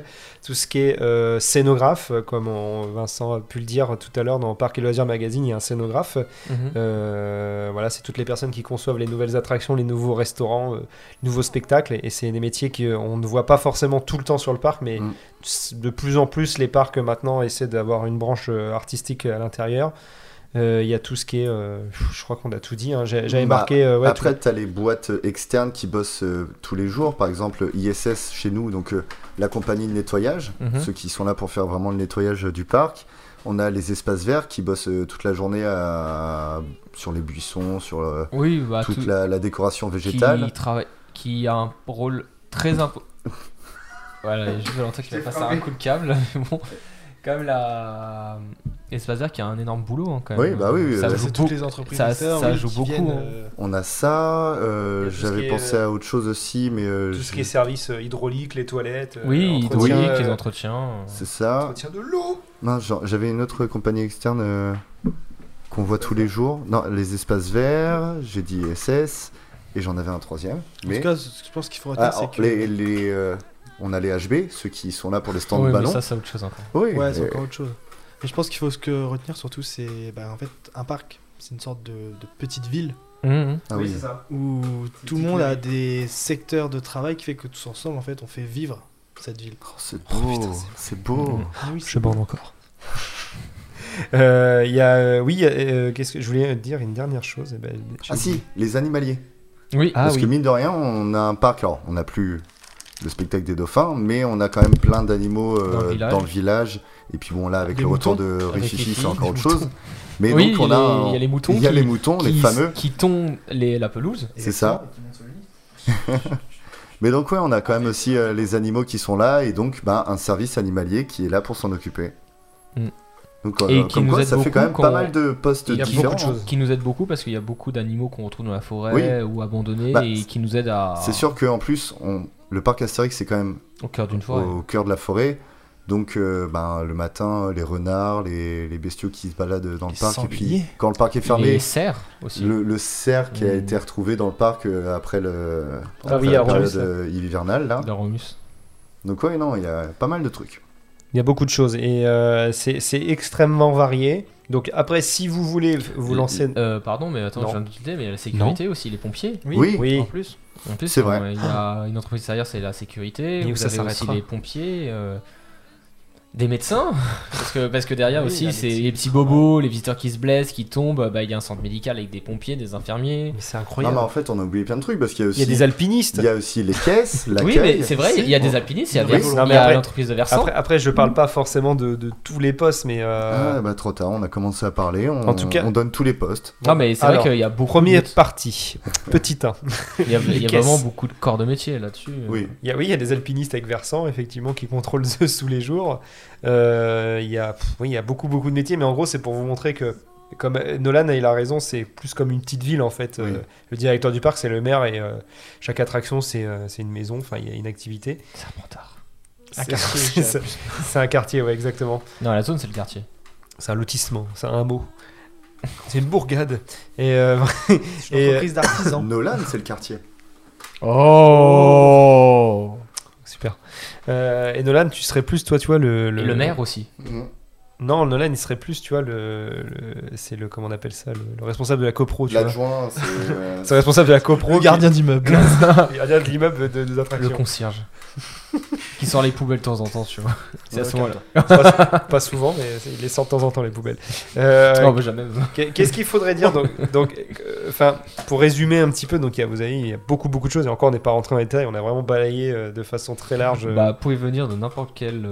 tout ce qui est euh, scénographe, comme on- Vincent a pu le dire tout à l'heure dans Parc et Loisirs Magazine, il y a un scénographe. Euh, voilà, c'est toutes les personnes qui conçoivent les nouvelles attractions, les nouveaux restaurants, euh, les nouveaux spectacles. Et c'est des métiers qu'on ne voit pas forcément tout le temps sur le parc, mais Mm. De plus en plus, les parcs maintenant essaient d'avoir une branche euh, artistique à l'intérieur. Euh, Il y a tout ce qui est. euh, je crois qu'on a tout dit. hein. J'ai- J'avais Bah, marqué. euh, ouais, Après, tu as les boîtes externes qui bossent euh, tous les jours. Par exemple, ISS chez nous, donc euh, la compagnie de nettoyage, Mhm. ceux qui sont là pour faire vraiment le nettoyage euh, du parc. On a les espaces verts qui bossent euh, toute la journée à- sur les buissons, sur euh, Oui, bah, toute tout- la, la décoration qui, végétale. travaille, qui a un rôle très important. Voilà, il y a juste Valentin qui va passer un coup de câble. mais bon, quand même, la. Espace Vert qui a un énorme boulot. hein, quand Oui, même. bah oui, oui, ça euh, joue C'est toutes beaucoup. les entreprises ça- ça oui, joue beaucoup, viennent, hein. euh, On a ça. euh, J'avais pensé euh, à autre chose aussi, mais euh, tout ce je- qui est service hydraulique, les toilettes. euh, Oui, hydraulique, les entretiens. c'est ça. entretien de l'eau. Non, j'avais une autre compagnie externe euh, qu'on voit tous les jours. Non, les espaces verts, j'ai dit SS, et j'en avais un troisième. En Mais tout cas, ce que je pense qu'il faut Ah, retenir, c'est que. les, les, euh, on a les HB, ceux qui sont là pour les stands de mais ballon. ça, c'est autre chose encore. Oui, Ouais, c'est encore autre chose. Mais je pense qu'il faut ce que retenir surtout, c'est bah, en fait un parc. C'est une sorte de, de petite ville Mhm. ah oui. c'est ça. où tout le monde a des secteurs de travail qui fait que tous ensemble, en fait, on fait vivre cette ville. Oh, c'est Oh, beau, putain, c'est- c'est beau. Ah oui, Je bande encore. Euh, Il y a, euh, oui, euh, qu'est-ce que je voulais dire une dernière chose. eh ben, Ah oublié. si, les animaliers. Oui, Ah Parce oui. que mine de rien, on a un parc, alors on n'a plus le spectacle des dauphins, mais on a quand même plein d'animaux euh, Dans le dans le village. Et puis bon, là, avec Des le retour de Fifi, c'est encore autre chose. Mais oui, donc on a, il y a les moutons. il y a qui- les moutons, les qui, fameux. Qui les, la pelouse. C'est ça. Mais donc ouais, on a quand même aussi euh, les animaux qui sont là et donc ben, un service animalier qui est là pour s'en occuper. Mm. Donc euh, Et qui comme nous quoi, aide ça fait quand même quand pas on- mal de postes différents. de. Qui nous aide beaucoup parce qu'il y a beaucoup d'animaux qu'on retrouve dans la forêt ou abandonnés Bah, et qui nous aident à. C'est sûr qu'en plus, on... le parc Astérix c'est quand même Au cœur d'une forêt. au cœur de la forêt. Donc euh, ben, le matin, les renards, les, les bestiaux qui se baladent dans le Les parc. Et puis quand le parc est Les fermé, cerfs aussi. le, le cerf qui a Mm. été retrouvé dans le parc euh, après, le, Ah oui, la période Romus, euh, hivernale. Là. Donc ouais, non, il y a pas mal de trucs. Il y a beaucoup de choses et euh, c'est c'est extrêmement varié. Donc après, si vous voulez vous lancer, Euh, pardon, mais attends, Non. je viens de quitter, mais la sécurité aussi, les pompiers. Oui. oui, En plus. En plus, C'est vrai. euh, Il y a une entreprise derrière, c'est la sécurité. Et où vous ça avez aussi les pompiers. euh, des médecins parce que, parce que derrière Oui, aussi c'est les petits bobos les visiteurs qui se blessent qui tombent bah, il y a un centre médical avec des pompiers des infirmiers mais c'est Non, incroyable. mais en fait, on a oublié plein de trucs parce qu'il y a Il aussi, y a des alpinistes. il y a aussi les caisses, oui mais c'est vrai il y a des alpinistes il y a, Oui, des- non, il mais y a après- l'entreprise de Versant Après, après, je parle pas forcément de, de tous les postes, mais euh, Ah bah trop tard, on a commencé à parler, on, En tout cas- on donne tous les postes. non mais c'est Alors, vrai qu'il y a beaucoup première de- partie, petit 1. il y a, il y vraiment beaucoup de corps de métier là-dessus Oui. Il y a, oui, il y a des alpinistes avec versant, effectivement, qui contrôlent Zeus tous les jours. Euh, il, y a, pff, oui, il y a beaucoup, beaucoup de métiers, mais en gros, c'est pour vous montrer que comme Nolan, il a raison, c'est plus comme une petite ville en fait. Oui. Euh, le directeur du parc, c'est le maire et euh, chaque attraction, c'est euh, c'est une maison, enfin, il y a une activité. Serpentard. Un C'est- quartier, c'est C'est un quartier, ouais, exactement. Non, la zone, c'est le quartier. C'est un lotissement, c'est un mot. C'est une bourgade. Et euh, C'est une entreprise d'artisans. Nolan, c'est le quartier. Oh. Euh, et Nolan, tu serais plus, toi, tu vois, le. Le maire aussi. Non, Nolan, il serait plus, tu vois, le. le- c'est le. Comment on appelle ça le, le responsable de la copro, tu vois. L'adjoint, c'est. euh, C'est le responsable de la copro. Le gardien d'immeuble. le gardien de l'immeuble de, des Le attractions. concierge. qui sort les poubelles de temps en temps, tu vois. C'est à ce moment-là. pas, pas souvent, mais il les sort de temps en temps, les poubelles. Euh, Non, mais jamais. Qu'est- Qu'est-ce qu'il faudrait dire donc, donc, euh, pour résumer un petit peu, donc il y a, vous avez, il y a beaucoup beaucoup de choses et encore on n'est pas rentré dans les détails, on a vraiment balayé euh, de façon très large. Bah, vous pouvez venir de n'importe quel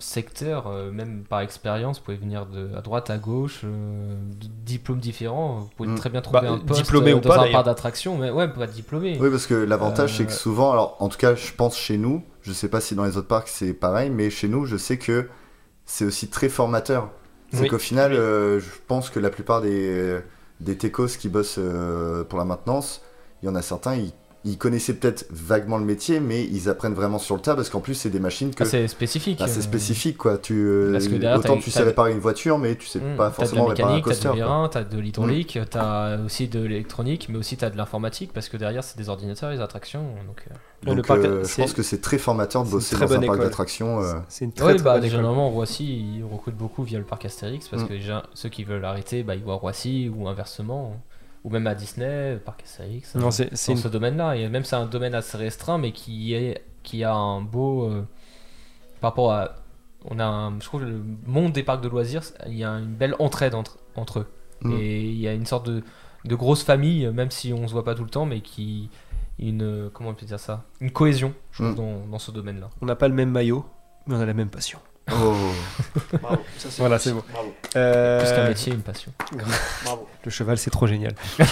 secteur, euh, même par expérience, vous pouvez venir de à droite, à gauche, euh, de diplômes différents. Vous pouvez Mm. très bien trouver Bah, un poste diplômé euh, ou dans pas, un parc d'attraction, mais ouais, pas diplômé. Oui, parce que l'avantage, c'est que Euh, souvent, alors en tout cas, je pense chez nous, je sais pas si dans les autres parcs c'est pareil, mais chez nous, je sais que c'est aussi très formateur. C'est Oui. qu'au final, je pense que la plupart des, des techos qui bossent pour la maintenance, il y en a certains, ils, ils connaissaient peut-être vaguement le métier, mais ils apprennent vraiment sur le tas parce qu'en plus, c'est des machines que. Ah, c'est spécifique. bah, c'est euh, spécifique quoi. Tu, euh, Parce que derrière, autant tu sais réparer une voiture, mais tu sais Hmm, pas forcément la réparer un mécanique, t'as coaster. de t'as de l'hydraulique, t'as aussi de l'électronique, mais aussi t'as de l'informatique parce que derrière c'est des ordinateurs, les attractions. Donc, euh, le Donc, parc, euh, je pense que c'est très formateur de bosser très dans un parc d'attractions. euh, c'est une très, ouais, très bah bonne école. généralement Roissy ils recrutent beaucoup via le parc Astérix parce Mm. que déjà, ceux qui veulent arrêter, bah, ils vont à Roissy ou inversement, ou même à Disney, parc. Non, euh, c'est c'est dans une- ce domaine-là. Et même c'est un domaine assez restreint, mais qui, est, qui a un beau. euh, par rapport à. On a un- je trouve que le monde des parcs de loisirs, il y a une belle entraide entre, entre eux. Mm. Et il y a une sorte de, de grosse famille, même si on se voit pas tout le temps, mais qui. Une, comment on peut dire ça? Une cohésion, je trouve, Mm. dans, dans ce domaine-là. On n'a pas le même maillot, mais on a la même passion. Oh. Bravo. Ça, c'est Voilà, beau. c'est bon. Bravo. Euh, Plus qu'un métier, une passion. Bravo. Le cheval, c'est trop génial.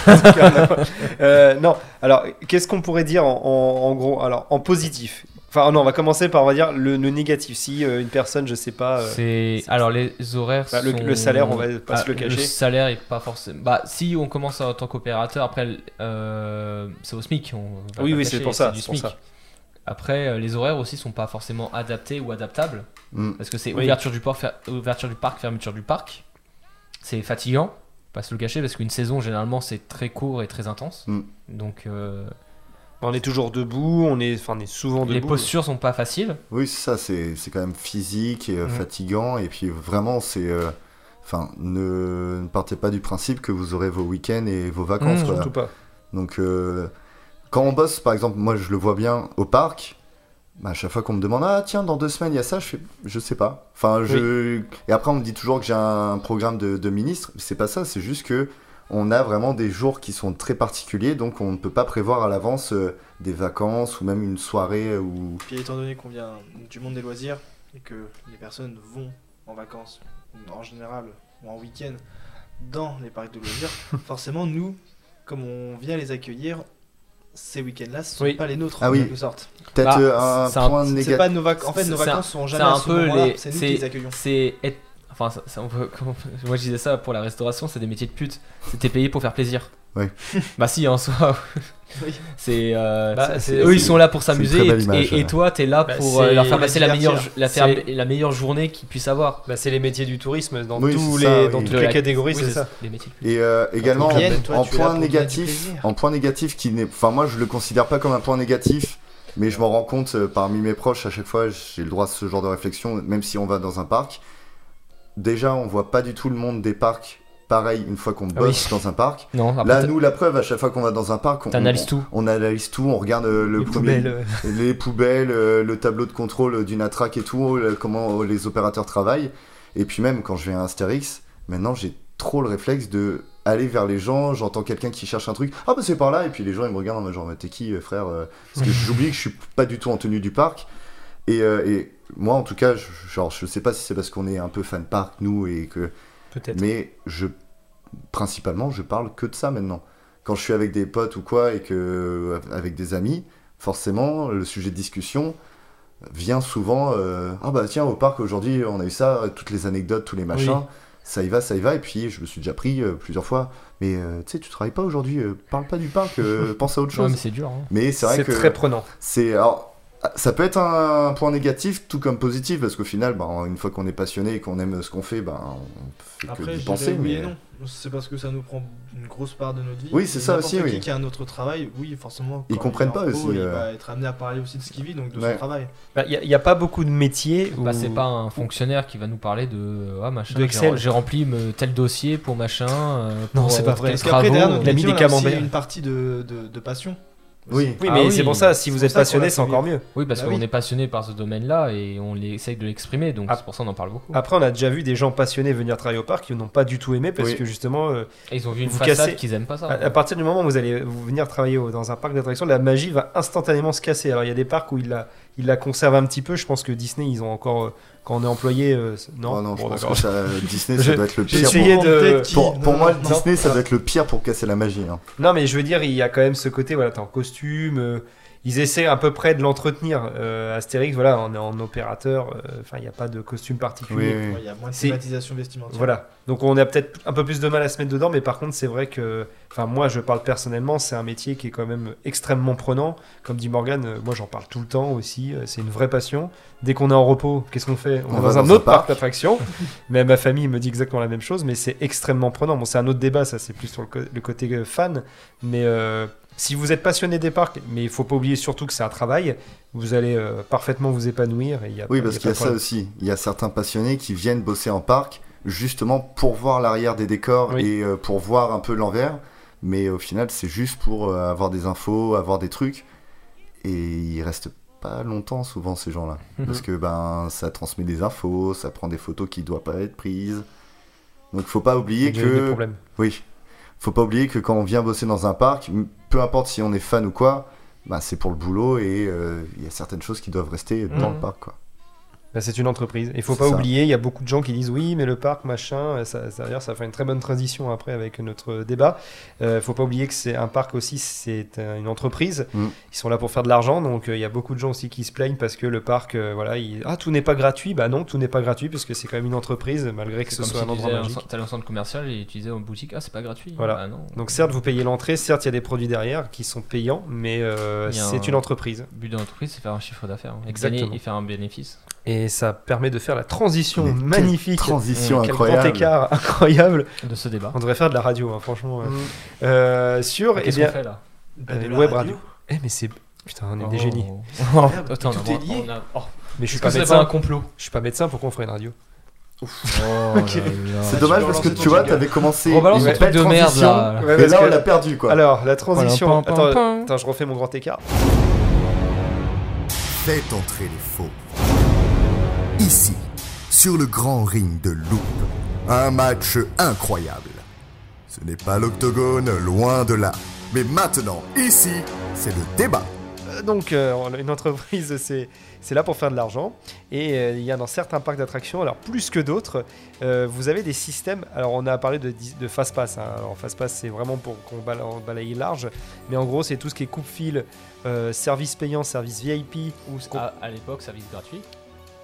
Euh, non, alors, qu'est-ce qu'on pourrait dire en, en- en gros Alors, en positif? Enfin, non, on va commencer par, on va dire, le, le négatif. Si euh, une personne, je sais pas. euh, C'est alors les horaires. bah, le, sont- le salaire, on va pas Ah, se le cacher. salaire est pas forcément. Bah, si on commence en tant qu'opérateur, après, euh, c'est au SMIC. On va Oui, oui, cacher, c'est pour ça, du c'est pour SMIC. ça. Après, euh, les horaires aussi sont pas forcément adaptés ou adaptables Mm. parce que c'est Oui. ouverture du port, fer- ouverture du parc, fermeture du parc. C'est fatigant, pas se le cacher, parce qu'une saison généralement c'est très court et très intense. Mm. Donc euh, On est toujours debout, on est, enfin, on est souvent debout. les postures sont pas faciles. Oui, c'est ça, c'est c'est quand même physique et euh, Mhm. fatigant. Et puis vraiment, c'est. euh, Enfin, ne, ne partez pas du principe que vous aurez vos week-ends et vos vacances. Quoi. Surtout pas. Donc, euh, quand on bosse, par exemple, moi je le vois bien au parc, bah, à chaque fois qu'on me demande Ah, tiens, dans deux semaines il y a ça, je fais Je sais pas. Enfin, je... Et après, on me dit toujours que j'ai un programme de, de ministre. C'est pas ça, c'est juste que on a vraiment des jours qui sont très particuliers, donc on ne peut pas prévoir à l'avance euh, des vacances ou même une soirée ou. Puis étant donné qu'on vient du monde des loisirs et que les personnes vont en vacances en général ou en week-end dans les parcs de loisirs, forcément nous, comme on vient les accueillir, ces week-ends-là, ce sont Oui. pas les nôtres Ah en oui. quelque sorte. Peut-être Bah, euh, un c'est un- point C'est négatif. pas nos vacances. En fait, nos vacances un- sont C'est jamais à un ce peu moment-là, les. C'est nous qui les accueillons. C'est être- Enfin, ça- ça, on peut- comment- moi je disais ça pour la restauration, c'est des métiers de pute. C'était payé pour faire plaisir. Oui. bah si, en soi. Oui. C'est. euh, Bah, eux, ils sont là pour s'amuser et, et- et toi, t'es là Bah, pour euh, leur faire passer la meilleure, la, faire- C'est- la meilleure journée qu'ils puissent avoir. Bah, c'est les métiers du tourisme dans, Oui, tous les, ça, dans oui. toutes les la- catégories, oui, c'est ça. Les métiers. Et euh, également, Ils viennent, en, toi, point négatif, en point négatif qui n'est, enfin moi je le considère pas comme un point négatif, mais je m'en rends compte euh, parmi mes proches à chaque fois, j'ai le droit à ce genre de réflexion, même si on va dans un parc. Déjà, on voit pas du tout le monde des parcs pareil une fois qu'on Ah bosse dans un parc. Non, Là, nous, la preuve, à chaque fois qu'on va dans un parc, on, t'analyses on, tout. on analyse tout, on regarde euh, le Les premier- poubelles, euh, les poubelles, euh, le tableau de contrôle d'une attraque et tout, comment les opérateurs travaillent. Et puis même quand je vais à Astérix, maintenant j'ai trop le réflexe de aller vers les gens, j'entends quelqu'un qui cherche un truc, ah bah c'est par là, et puis les gens ils me regardent en genre Mais t'es qui frère Parce que j'oublie que je suis pas du tout en tenue du parc. Et, et moi en tout cas, je, genre je sais pas si c'est parce qu'on est un peu fan parc nous et que Peut-être. mais je principalement je parle que de ça maintenant. Quand je suis avec des potes ou quoi et que avec des amis, forcément le sujet de discussion vient souvent euh, ah bah tiens au parc aujourd'hui on a eu ça toutes les anecdotes tous les machins ça y va, ça y va. Et puis, je me suis déjà pris euh, plusieurs fois. Mais euh, tu sais, tu travailles pas aujourd'hui, parle pas du parc, pense à autre chose. mais c'est dur. hein. mais c'est vrai C'est que très prenant. c'est. Alors, ça peut être un point négatif, tout comme positif, parce qu'au final, ben, une fois qu'on est passionné et qu'on aime ce qu'on fait, ben, on fait que Après, d'y je penser. dirais oui et mais... non. C'est parce que ça nous prend une grosse part de notre vie. Oui, c'est ça aussi, qui oui. qui a un autre travail, oui, forcément. Ils comprennent il pas pro, aussi, Il euh. va être amené à parler aussi de ce qu'il vit, donc de Ouais. son travail. Il n'y Bah, a, pas beaucoup de métiers où... Bah, c'est pas un fonctionnaire qui va nous parler de ah, machin. De j'ai- Excel. J'ai rempli me- tel dossier pour machin. euh, Non, pour, c'est euh, pas vrai. Parce qu'après, derrière notre métier, des on a aussi une partie de, de, de passion. Oui. Oui, Ah mais oui. c'est pour ça, si vous êtes passionné, c'est encore mieux. Oui, parce Bah qu'on oui. est passionné par ce domaine-là et on essaye de l'exprimer, donc Ah. c'est pour ça qu'on en parle beaucoup. Après, on a déjà vu des gens passionnés venir travailler au parc qui n'ont pas du tout aimé parce Oui. que justement, euh, Et ils ont vu une Vous façade cassez- qu'ils aiment pas ça. à, à partir du moment où vous allez vous venir travailler dans un parc d'attractions, la magie va instantanément se casser. Alors, il y a des parcs où ils la, ils la conservent un petit peu. Je pense que Disney, ils ont encore, euh, quand on est employé, euh, non, Oh non, je Bon, pense que ça, Disney, ça doit être le pire. essayé Pour, de- pour, pour non, moi, non, Disney, ça doit être le pire pour casser la magie. hein. Non, mais je veux dire, il y a quand même ce côté, voilà, t'es en costume. Ils essaient à peu près de l'entretenir. Euh, Astérix, voilà, on est en opérateur. euh, Enfin, il n'y a pas de costume particulier. Oui, Ouais, oui. Il y a moins de thématisation vestimentaire. Voilà. Donc on a peut-être un peu plus de mal à se mettre dedans, mais par contre c'est vrai que, enfin moi je parle personnellement, c'est un métier qui est quand même extrêmement prenant. Comme dit Morgan, euh, moi j'en parle tout le temps aussi. euh, C'est une vraie passion. Dès qu'on est en repos, qu'est-ce qu'on fait? On, On va dans un dans un autre parc d'attractions. mais ma famille me dit exactement la même chose, mais c'est extrêmement prenant. Bon c'est un autre débat, ça c'est plus sur le, côté fan, mais euh, si vous êtes passionné des parcs, mais il faut pas oublier surtout que c'est un travail, vous allez euh, parfaitement vous épanouir. Et il y a Oui, pas- parce y qu'il y a ça aussi. Il y a certains passionnés qui viennent bosser en parc justement pour voir l'arrière des décors Oui. et euh, pour voir un peu l'envers. Mais au final, c'est juste pour euh, avoir des infos, avoir des trucs. Et ils restent pas longtemps souvent ces gens-là. Mhm. Parce que ben ça transmet des infos, ça prend des photos qui doivent pas être prises. Donc faut pas oublier eu des que problèmes. oui, faut pas oublier que quand on vient bosser dans un parc, peu importe si on est fan ou quoi, bah, c'est pour le boulot et euh, il y a certaines choses qui doivent rester dans Mhm. le parc quoi. Bah, c'est une entreprise. Il faut C'est pas ça. oublier, il y a beaucoup de gens qui disent oui, mais le parc, machin, ça, ça, d'ailleurs, ça fait une très bonne transition après avec notre débat. Il faut pas oublier que c'est un parc aussi, c'est euh, une entreprise. Mm. Ils sont là pour faire de l'argent, donc euh, il y a beaucoup de gens aussi qui se plaignent parce que le parc, euh, voilà, il- ah tout n'est pas gratuit. Bah non, tout n'est pas gratuit parce que c'est quand même une entreprise, malgré que ce comme soit si un tu endroit magique. t'allais en centre commercial et tu disais en boutique, ah c'est pas gratuit. Voilà. Bah non. Donc certes, vous payez l'entrée, certes, il y a des produits derrière qui sont payants, mais euh, c'est un- une entreprise. Le but de l'entreprise, c'est faire un chiffre d'affaires. hein, et Exactement. Et faire un bénéfice. Et ça permet de faire la transition Mais magnifique. Transition Quel grand incroyable. écart incroyable. De ce débat. On devrait faire de la radio, hein, franchement. Mm. Euh, sur, eh Qu'est-ce bien, qu'on fait là Bah, euh, de la web radio. radio. Eh, mais c'est. Putain, on est des Oh. génies. Oh, Merde, Attends, tout on a- est lié. on a- oh, Mais je suis pas c'est médecin. pas un complot Je suis pas médecin, pourquoi on ferait une radio? Oh C'est là là. dommage parce que tu vois, t'avais commencé une belle de merde transition, là. Ouais, et là que- on l'a perdu quoi. Alors, la transition. Attends, attends, je refais mon grand écart. Faites entrer les faux. Ici, sur le grand ring de Loop, un match incroyable. Ce n'est pas l'octogone, loin de là. Mais maintenant, ici, c'est le débat. Euh, Donc, euh, une entreprise, c'est c'est là pour faire de l'argent. Et euh, il y a dans certains parcs d'attractions, alors plus que d'autres, euh, vous avez des systèmes. Alors, on a parlé de, de Fast Pass. hein. Alors, Fast Pass, c'est vraiment pour qu'on bala- on balaye large. Mais en gros, c'est tout ce qui est coupe-fil, euh, service payant, service VIP. Ou à, à l'époque, service gratuit.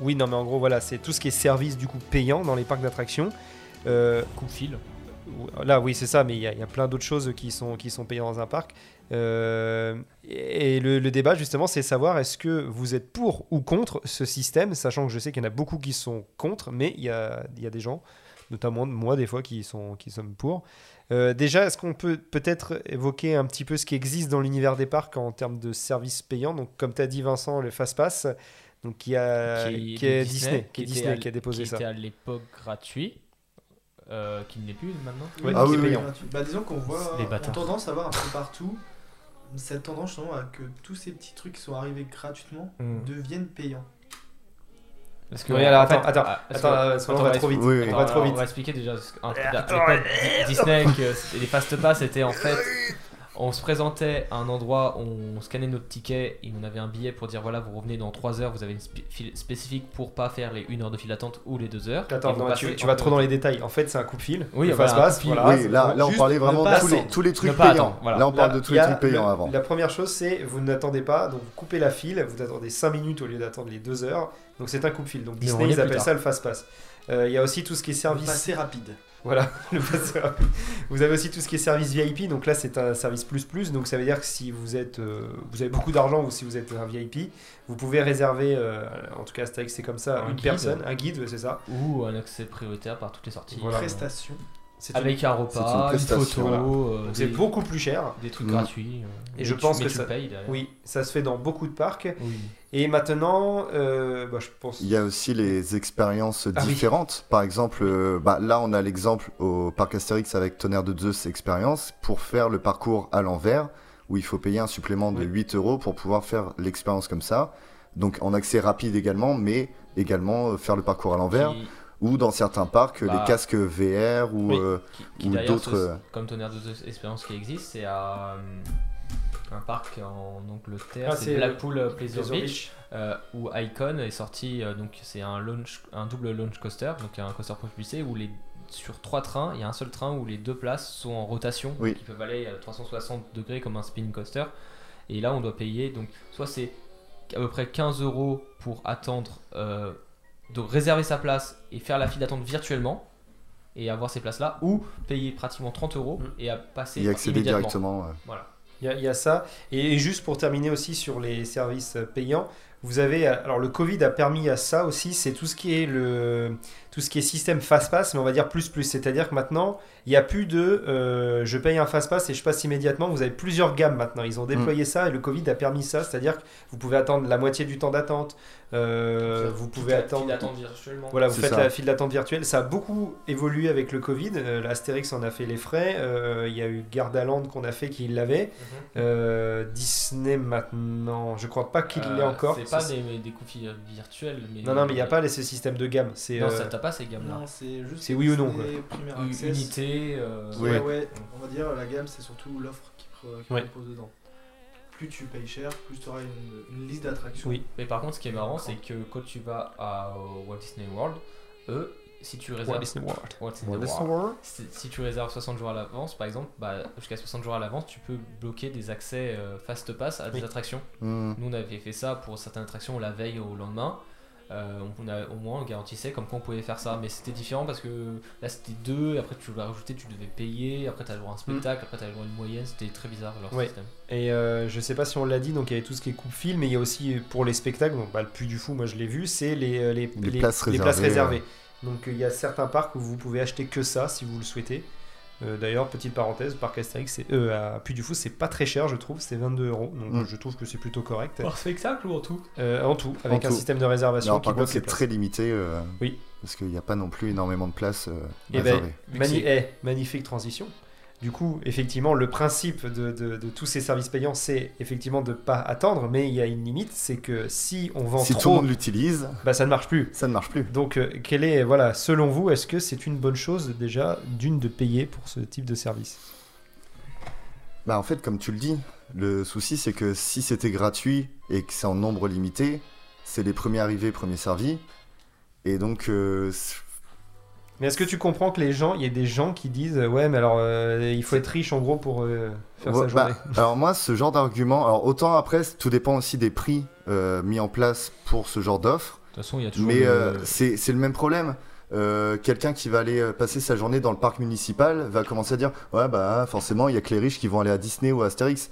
Oui, non, mais en gros, voilà, c'est tout ce qui est service du coup payant dans les parcs d'attractions. Euh, Coup de fil. Là, oui, c'est ça, mais il y, a- il y a plein d'autres choses qui sont, qui sont payées dans un parc. Euh, et le, le débat, justement, c'est savoir est-ce que vous êtes pour ou contre ce système, sachant que je sais qu'il y en a beaucoup qui sont contre, mais il y a, y a des gens, notamment moi, des fois, qui sont, qui sont pour. Euh, déjà, est-ce qu'on peut peut-être évoquer un petit peu ce qui existe dans l'univers des parcs en termes de services payants? Donc, comme tu as dit, Vincent, le Fast Pass, donc qui, a, qui, est Disney, qui est était Disney à- qui a déposé qui ça. était à l'époque gratuit, euh, qui ne l'est plus maintenant. Ah qui oui, est oui, payant. Bah, disons qu'on voit, Les on tendance à voir un peu partout cette tendance justement à que tous ces petits trucs qui sont arrivés gratuitement Mm. deviennent payants. Parce que, Oui, alors, fait, attends, attends, ah, attends, euh, sinon, on attends, va trop vite. Oui, oui. On va Attends, trop alors, vite. On va expliquer déjà. Attends, Di- Disney, les fast pass c'était en fait. On se présentait à un endroit, on scannait notre ticket et on avait un billet pour dire voilà, vous revenez dans 3 heures, vous avez une file spécifique pour pas faire les 1 heure de file d'attente ou les 2 heures. Attends, non, tu, vas trop dans les détails. En fait, c'est un coup de fil. Oui, le voilà, fil. voilà. oui, là, là on parlait vraiment de tous les, tous les trucs payants. attendre, voilà. Là on parle Là, de tous les trucs payants le- avant. La première chose, c'est vous n'attendez pas, donc vous coupez la file, vous attendez 5 minutes au lieu d'attendre les 2 heures. Donc c'est un coup de fil. Donc Disney, ils appellent ça le fast pass. Euh, Il y a aussi tout ce qui est service. Passé rapide. Voilà, le pass rapide. Vous avez aussi tout ce qui est service VIP, donc là c'est un service plus plus, donc ça veut dire que si vous êtes, euh, vous avez beaucoup d'argent ou si vous êtes un VIP, vous pouvez réserver, euh, en tout cas c'est comme ça, Un une guide. personne, un guide, c'est ça. Ou un accès prioritaire par toutes les sorties. Voilà. Prestation. C'est une- Avec un une repas, une, photo, voilà. euh, donc c'est des, beaucoup plus cher. des trucs gratuits. euh, Et je tu- pense que ça- payes. Oui, ça se fait dans beaucoup de parcs. Oui. Et maintenant, euh, bah, je pense. Il y a aussi les expériences Ah oui. différentes. Par exemple, euh, bah, là, on a l'exemple au parc Astérix avec Tonnerre de Zeus expérience pour faire le parcours à l'envers, où il faut payer un supplément de Oui. 8 euros pour pouvoir faire l'expérience comme ça. Donc en accès rapide également, mais également euh, faire le parcours à l'envers. Qui- Ou dans certains parcs, Bah. les casques VR ou Oui. euh, qui, qui Ou d'autres, euh, comme Tonnerre de Zeus Expérience qui existe, c'est à euh, un parc en Angleterre, Ah, c'est c'est Blackpool euh, Pleasure Pleasure Beach, Beach. euh, où Icon est sorti, euh, donc c'est un, launch, un double launch coaster, donc un coaster propulsé où les, sur trois trains, il y a un seul train où les deux places sont en rotation, Oui. qui peuvent aller à 360 degrés comme un spin coaster. Et là, on doit payer, donc soit c'est à peu près 15 euros pour attendre, euh, de réserver sa place et faire la file d'attente virtuellement et avoir ces places là, ou payer pratiquement 30 euros Mm. et à passer y accéder immédiatement. directement. Voilà. Il y, a- il y a ça. Et juste pour terminer aussi sur les services payants, vous avez alors le Covid a permis à ça aussi, c'est tout ce qui est le tout ce qui est système fast pass, mais on va dire plus plus, c'est-à-dire que maintenant il n'y a plus de euh, je paye un fast pass et je passe immédiatement. Vous avez plusieurs gammes maintenant. Ils ont déployé ça et le Covid a permis ça, c'est-à-dire que vous pouvez attendre la moitié du temps d'attente. euh, vous pouvez attendre. virtuellement. Voilà, vous faites ça. la file d'attente virtuelle. Ça a beaucoup évolué avec le Covid. Euh, L'Astérix en a fait les frais. Euh, Il y a eu Gardaland qu'on a fait qui l'avait. Euh, Disney maintenant, je crois pas qu'il l'ait encore. Euh, C'est pas des, des config virtuels. Mais Non, non, mais il n'y a pas les- ces systèmes de gamme. C'est Non, euh, ça t'as pas ces gammes là. Non, c'est oui ou non, Access. Unité. euh, Oui. Ouais, ouais, on va dire la gamme, c'est surtout l'offre qui, pro- qui Ouais. propose dedans. Plus tu payes cher, plus tu auras une, une liste d'attractions. Oui. Mais par contre, ce qui est marrant, c'est que quand tu vas à au Walt Disney World, eux, si tu réserves World? World, World? si, si tu réserves 60 jours à l'avance, par exemple, bah, jusqu'à 60 jours à l'avance, tu peux bloquer des accès euh, fast pass à des Oui. attractions. Hmm. Nous, on avait fait ça pour certaines attractions la veille au lendemain. Euh, on a, au moins, on garantissait comme quoi on pouvait faire ça. Mais c'était différent parce que là, c'était deux. Après, tu voulais rajouter, tu devais payer. Après, tu as le droit à un spectacle. Après, tu as le droit à une moyenne. C'était très bizarre leur Ouais. système. Et euh, je sais pas si on l'a dit, donc il y avait tout ce qui est coupe-film, mais il y a aussi pour les spectacles, donc bah, le Puy du Fou, moi je l'ai vu, c'est les, euh, les, Les places réservées, réservées. Donc euh, il y a certains parcs où vous pouvez acheter que ça si vous le souhaitez. Euh, D'ailleurs, petite parenthèse, parc Astérix, c'est, euh, à Puy du Fou, c'est pas très cher, je trouve, c'est 22 euros, donc Mm. je trouve que c'est plutôt correct. Par spectacle ou en tout? Euh, en tout, avec En un tout. système de réservation Alors, qui par contre, c'est très limité. euh, Oui. Parce qu'il n'y a pas non plus énormément de places euh, Eh ben, Mani- eh, magnifique transition. Du coup, effectivement, le principe de, de- de tous ces services payants, c'est effectivement de pas attendre, mais il y a une limite, c'est que si on vend Si tout le monde l'utilise, bah, ça ne marche plus. ça ne marche plus. Donc, euh, quel est, voilà, selon vous, est-ce que c'est une bonne chose déjà d'une de payer pour ce type de service? Bah en fait, comme tu le dis, le souci c'est que si c'était gratuit et que c'est en nombre limité, c'est les premiers arrivés, premiers servis. Et donc, euh, Mais est-ce que tu comprends que les gens, il y a des gens qui disent, euh, ouais, mais alors euh, il faut être riche en gros pour euh, faire Ouais, sa bah, journée. alors moi, ce genre d'argument, alors autant après, tout dépend aussi des prix euh, mis en place pour ce genre d'offre. De toute façon, il y a toujours. Mais euh, c'est le même problème. Euh, Quelqu'un qui va aller passer sa journée dans le parc municipal va commencer à dire Ouais, bah forcément, il y a que les riches qui vont aller à Disney ou à Astérix.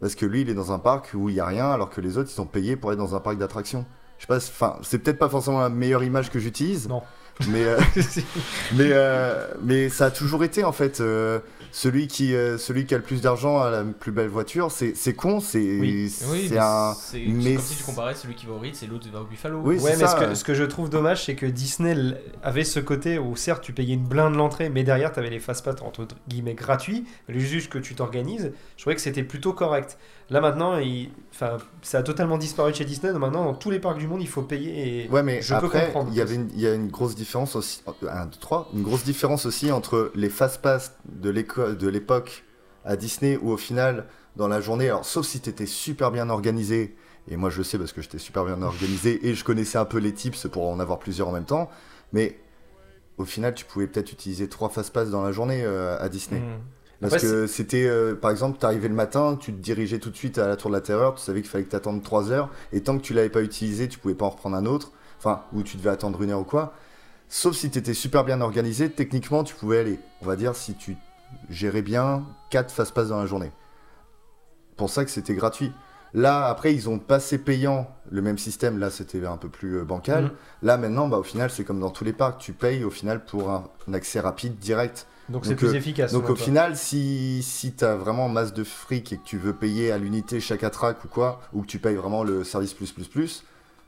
Parce que lui, il est dans un parc où il y a rien, alors que les autres, ils sont payés pour être dans un parc d'attractions. Je sais pas, enfin, c'est peut-être pas forcément la meilleure image que j'utilise. Non. Mais, euh, mais, euh, mais ça a toujours été en fait. euh, celui, qui, euh, celui qui a le plus d'argent a la plus belle voiture. C'est c'est con, c'est Oui. Oui, c'est mais un. c'est comme si tu comparais celui qui va au Ritz et l'autre va au Buffalo. Oui, Ouais, mais ça, ce, que, ce que je trouve dommage, c'est que Disney avait ce côté où certes tu payais une blinde l'entrée, mais derrière tu avais les fast-pass entre guillemets gratuits, le juge que tu t'organises. Je trouvais que c'était plutôt correct. Là maintenant, il... enfin, ça a totalement disparu de chez Disney. donc Maintenant, dans tous les parcs du monde, il faut payer. Et... Ouais, mais Je peux après, comprendre. il y avait une, il y a une grosse différence aussi. 1, 2, 3. Une grosse différence aussi entre les fast-pass de l'éco- de l'époque à Disney où au final, dans la journée, alors sauf si tu étais super bien organisé, et moi je le sais parce que j'étais super bien organisé et je connaissais un peu les tips pour en avoir plusieurs en même temps, mais au final, tu pouvais peut-être utiliser trois fast-pass dans la journée euh, à Disney. Hmm. Parce que c'était, euh, par exemple, t'arrivais le matin, tu te dirigeais tout de suite à la Tour de la Terreur, tu savais qu'il fallait que t'attendes 3 heures, et tant que tu l'avais pas utilisé, tu pouvais pas en reprendre un autre, enfin, ou tu devais attendre une heure ou quoi. Sauf si tu étais super bien organisé, techniquement, tu pouvais aller. On va dire si tu gérais bien 4 fast-pass dans la journée. Pour ça que c'était gratuit. Là, après, ils ont passé payant le même système. Là, c'était un peu plus euh, bancal. Mhm. Là, maintenant, bah, au final, c'est comme dans tous les parcs. Tu payes au final pour un, un accès rapide, direct. Donc c'est plus euh, efficace. Donc, au toi. final, si, si tu as vraiment masse de fric et que tu veux payer à l'unité chaque attraque ou quoi, ou que tu payes vraiment le service plus plus plus,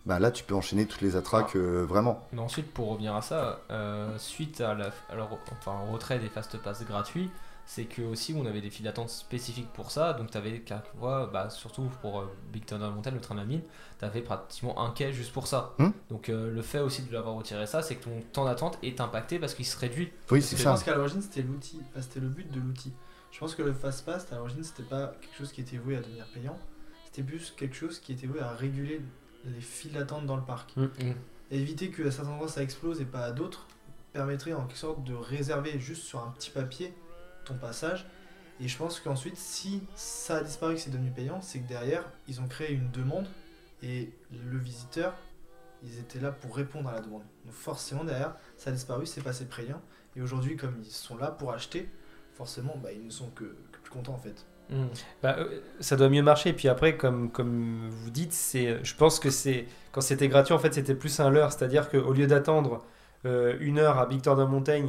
bah là, tu peux enchaîner toutes les attraques euh, vraiment. Mais ensuite, pour revenir à ça, euh, suite à la, alors, enfin, au retrait des fast pass gratuits, c'est que aussi on avait des files d'attente spécifiques pour ça. Donc tu avais bah, surtout pour euh, Big Thunder Mountain, le train de la mine, tu avais pratiquement un quai juste pour ça. Hmm. Donc euh, le fait aussi de l'avoir retiré ça, c'est que ton temps d'attente est impacté parce qu'il se réduit. Oui, c'est ça. Je pense qu'à l'origine c'était l'outil, enfin, c'était le but de l'outil. Je pense que le fast pass à l'origine c'était pas quelque chose qui était voué à devenir payant, c'était plus quelque chose qui était voué à réguler les files d'attente dans le parc. Mm. Et éviter que à certains endroits ça explose et pas à d'autres permettrait en quelque sorte de réserver juste sur un petit papier ton passage. Et je pense qu'ensuite, si ça a disparu que c'est devenu payant, c'est que derrière, ils ont créé une demande et le visiteur, ils étaient là pour répondre à la demande. Donc forcément, derrière, ça a disparu, c'est passé payant. Et aujourd'hui, comme ils sont là pour acheter, forcément, bah, ils ne sont que, plus contents en fait. Bah, euh, ça doit mieux marcher. Puis après, comme, comme vous dites, c'est, je pense que c'est quand c'était gratuit, en fait, c'était plus un leurre. C'est-à-dire qu'au lieu d'attendre euh, une heure à Big Thunder Mountain,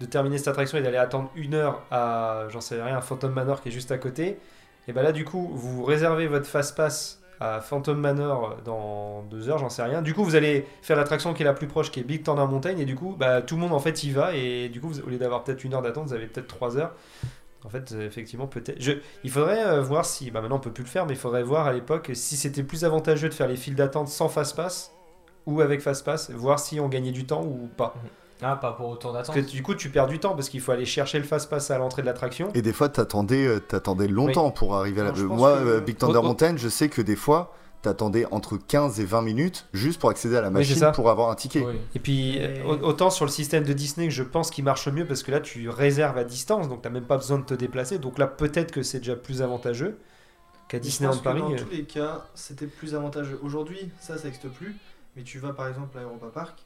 de terminer cette attraction et d'aller attendre une heure à, j'en sais rien, Phantom Manor qui est juste à côté, et ben là, du coup, vous réservez votre fast pass à Phantom Manor dans deux heures, j'en sais rien. Du coup, vous allez faire l'attraction qui est la plus proche, qui est Big Thunder Mountain, et du coup, bah, tout le monde en fait y va, et du coup, vous- au lieu d'avoir peut-être une heure d'attente, vous avez peut-être trois heures. En fait, euh, effectivement, peut-être. Il faudrait euh, voir si. Bah, maintenant, on peut plus le faire, mais il faudrait voir à l'époque si c'était plus avantageux de faire les files d'attente sans fast-pass ou avec fast-pass, voir si on gagnait du temps ou pas. Ah, pas pour autant Parce d'attente. que du coup, tu perds du temps parce qu'il faut aller chercher le fast-pass à l'entrée de l'attraction. Et des fois, t'attendais, euh, t'attendais longtemps pour arriver à la. Moi, que- euh, Big Thunder Oh, oh. Mountain, je sais que des fois, t'attendais entre 15 et 20 minutes juste pour accéder à la machine pour avoir un ticket. Oui. Et puis, Et- autant sur le système de Disney, je pense qu'il marche mieux parce que là, tu réserves à distance, donc t'as même pas besoin de te déplacer. Donc là, peut-être que c'est déjà plus avantageux qu'à Je Disneyland Paris. Dans euh. tous les cas, c'était plus avantageux. Aujourd'hui, ça, ça n'existe plus. Mais tu vas par exemple à Europa Park,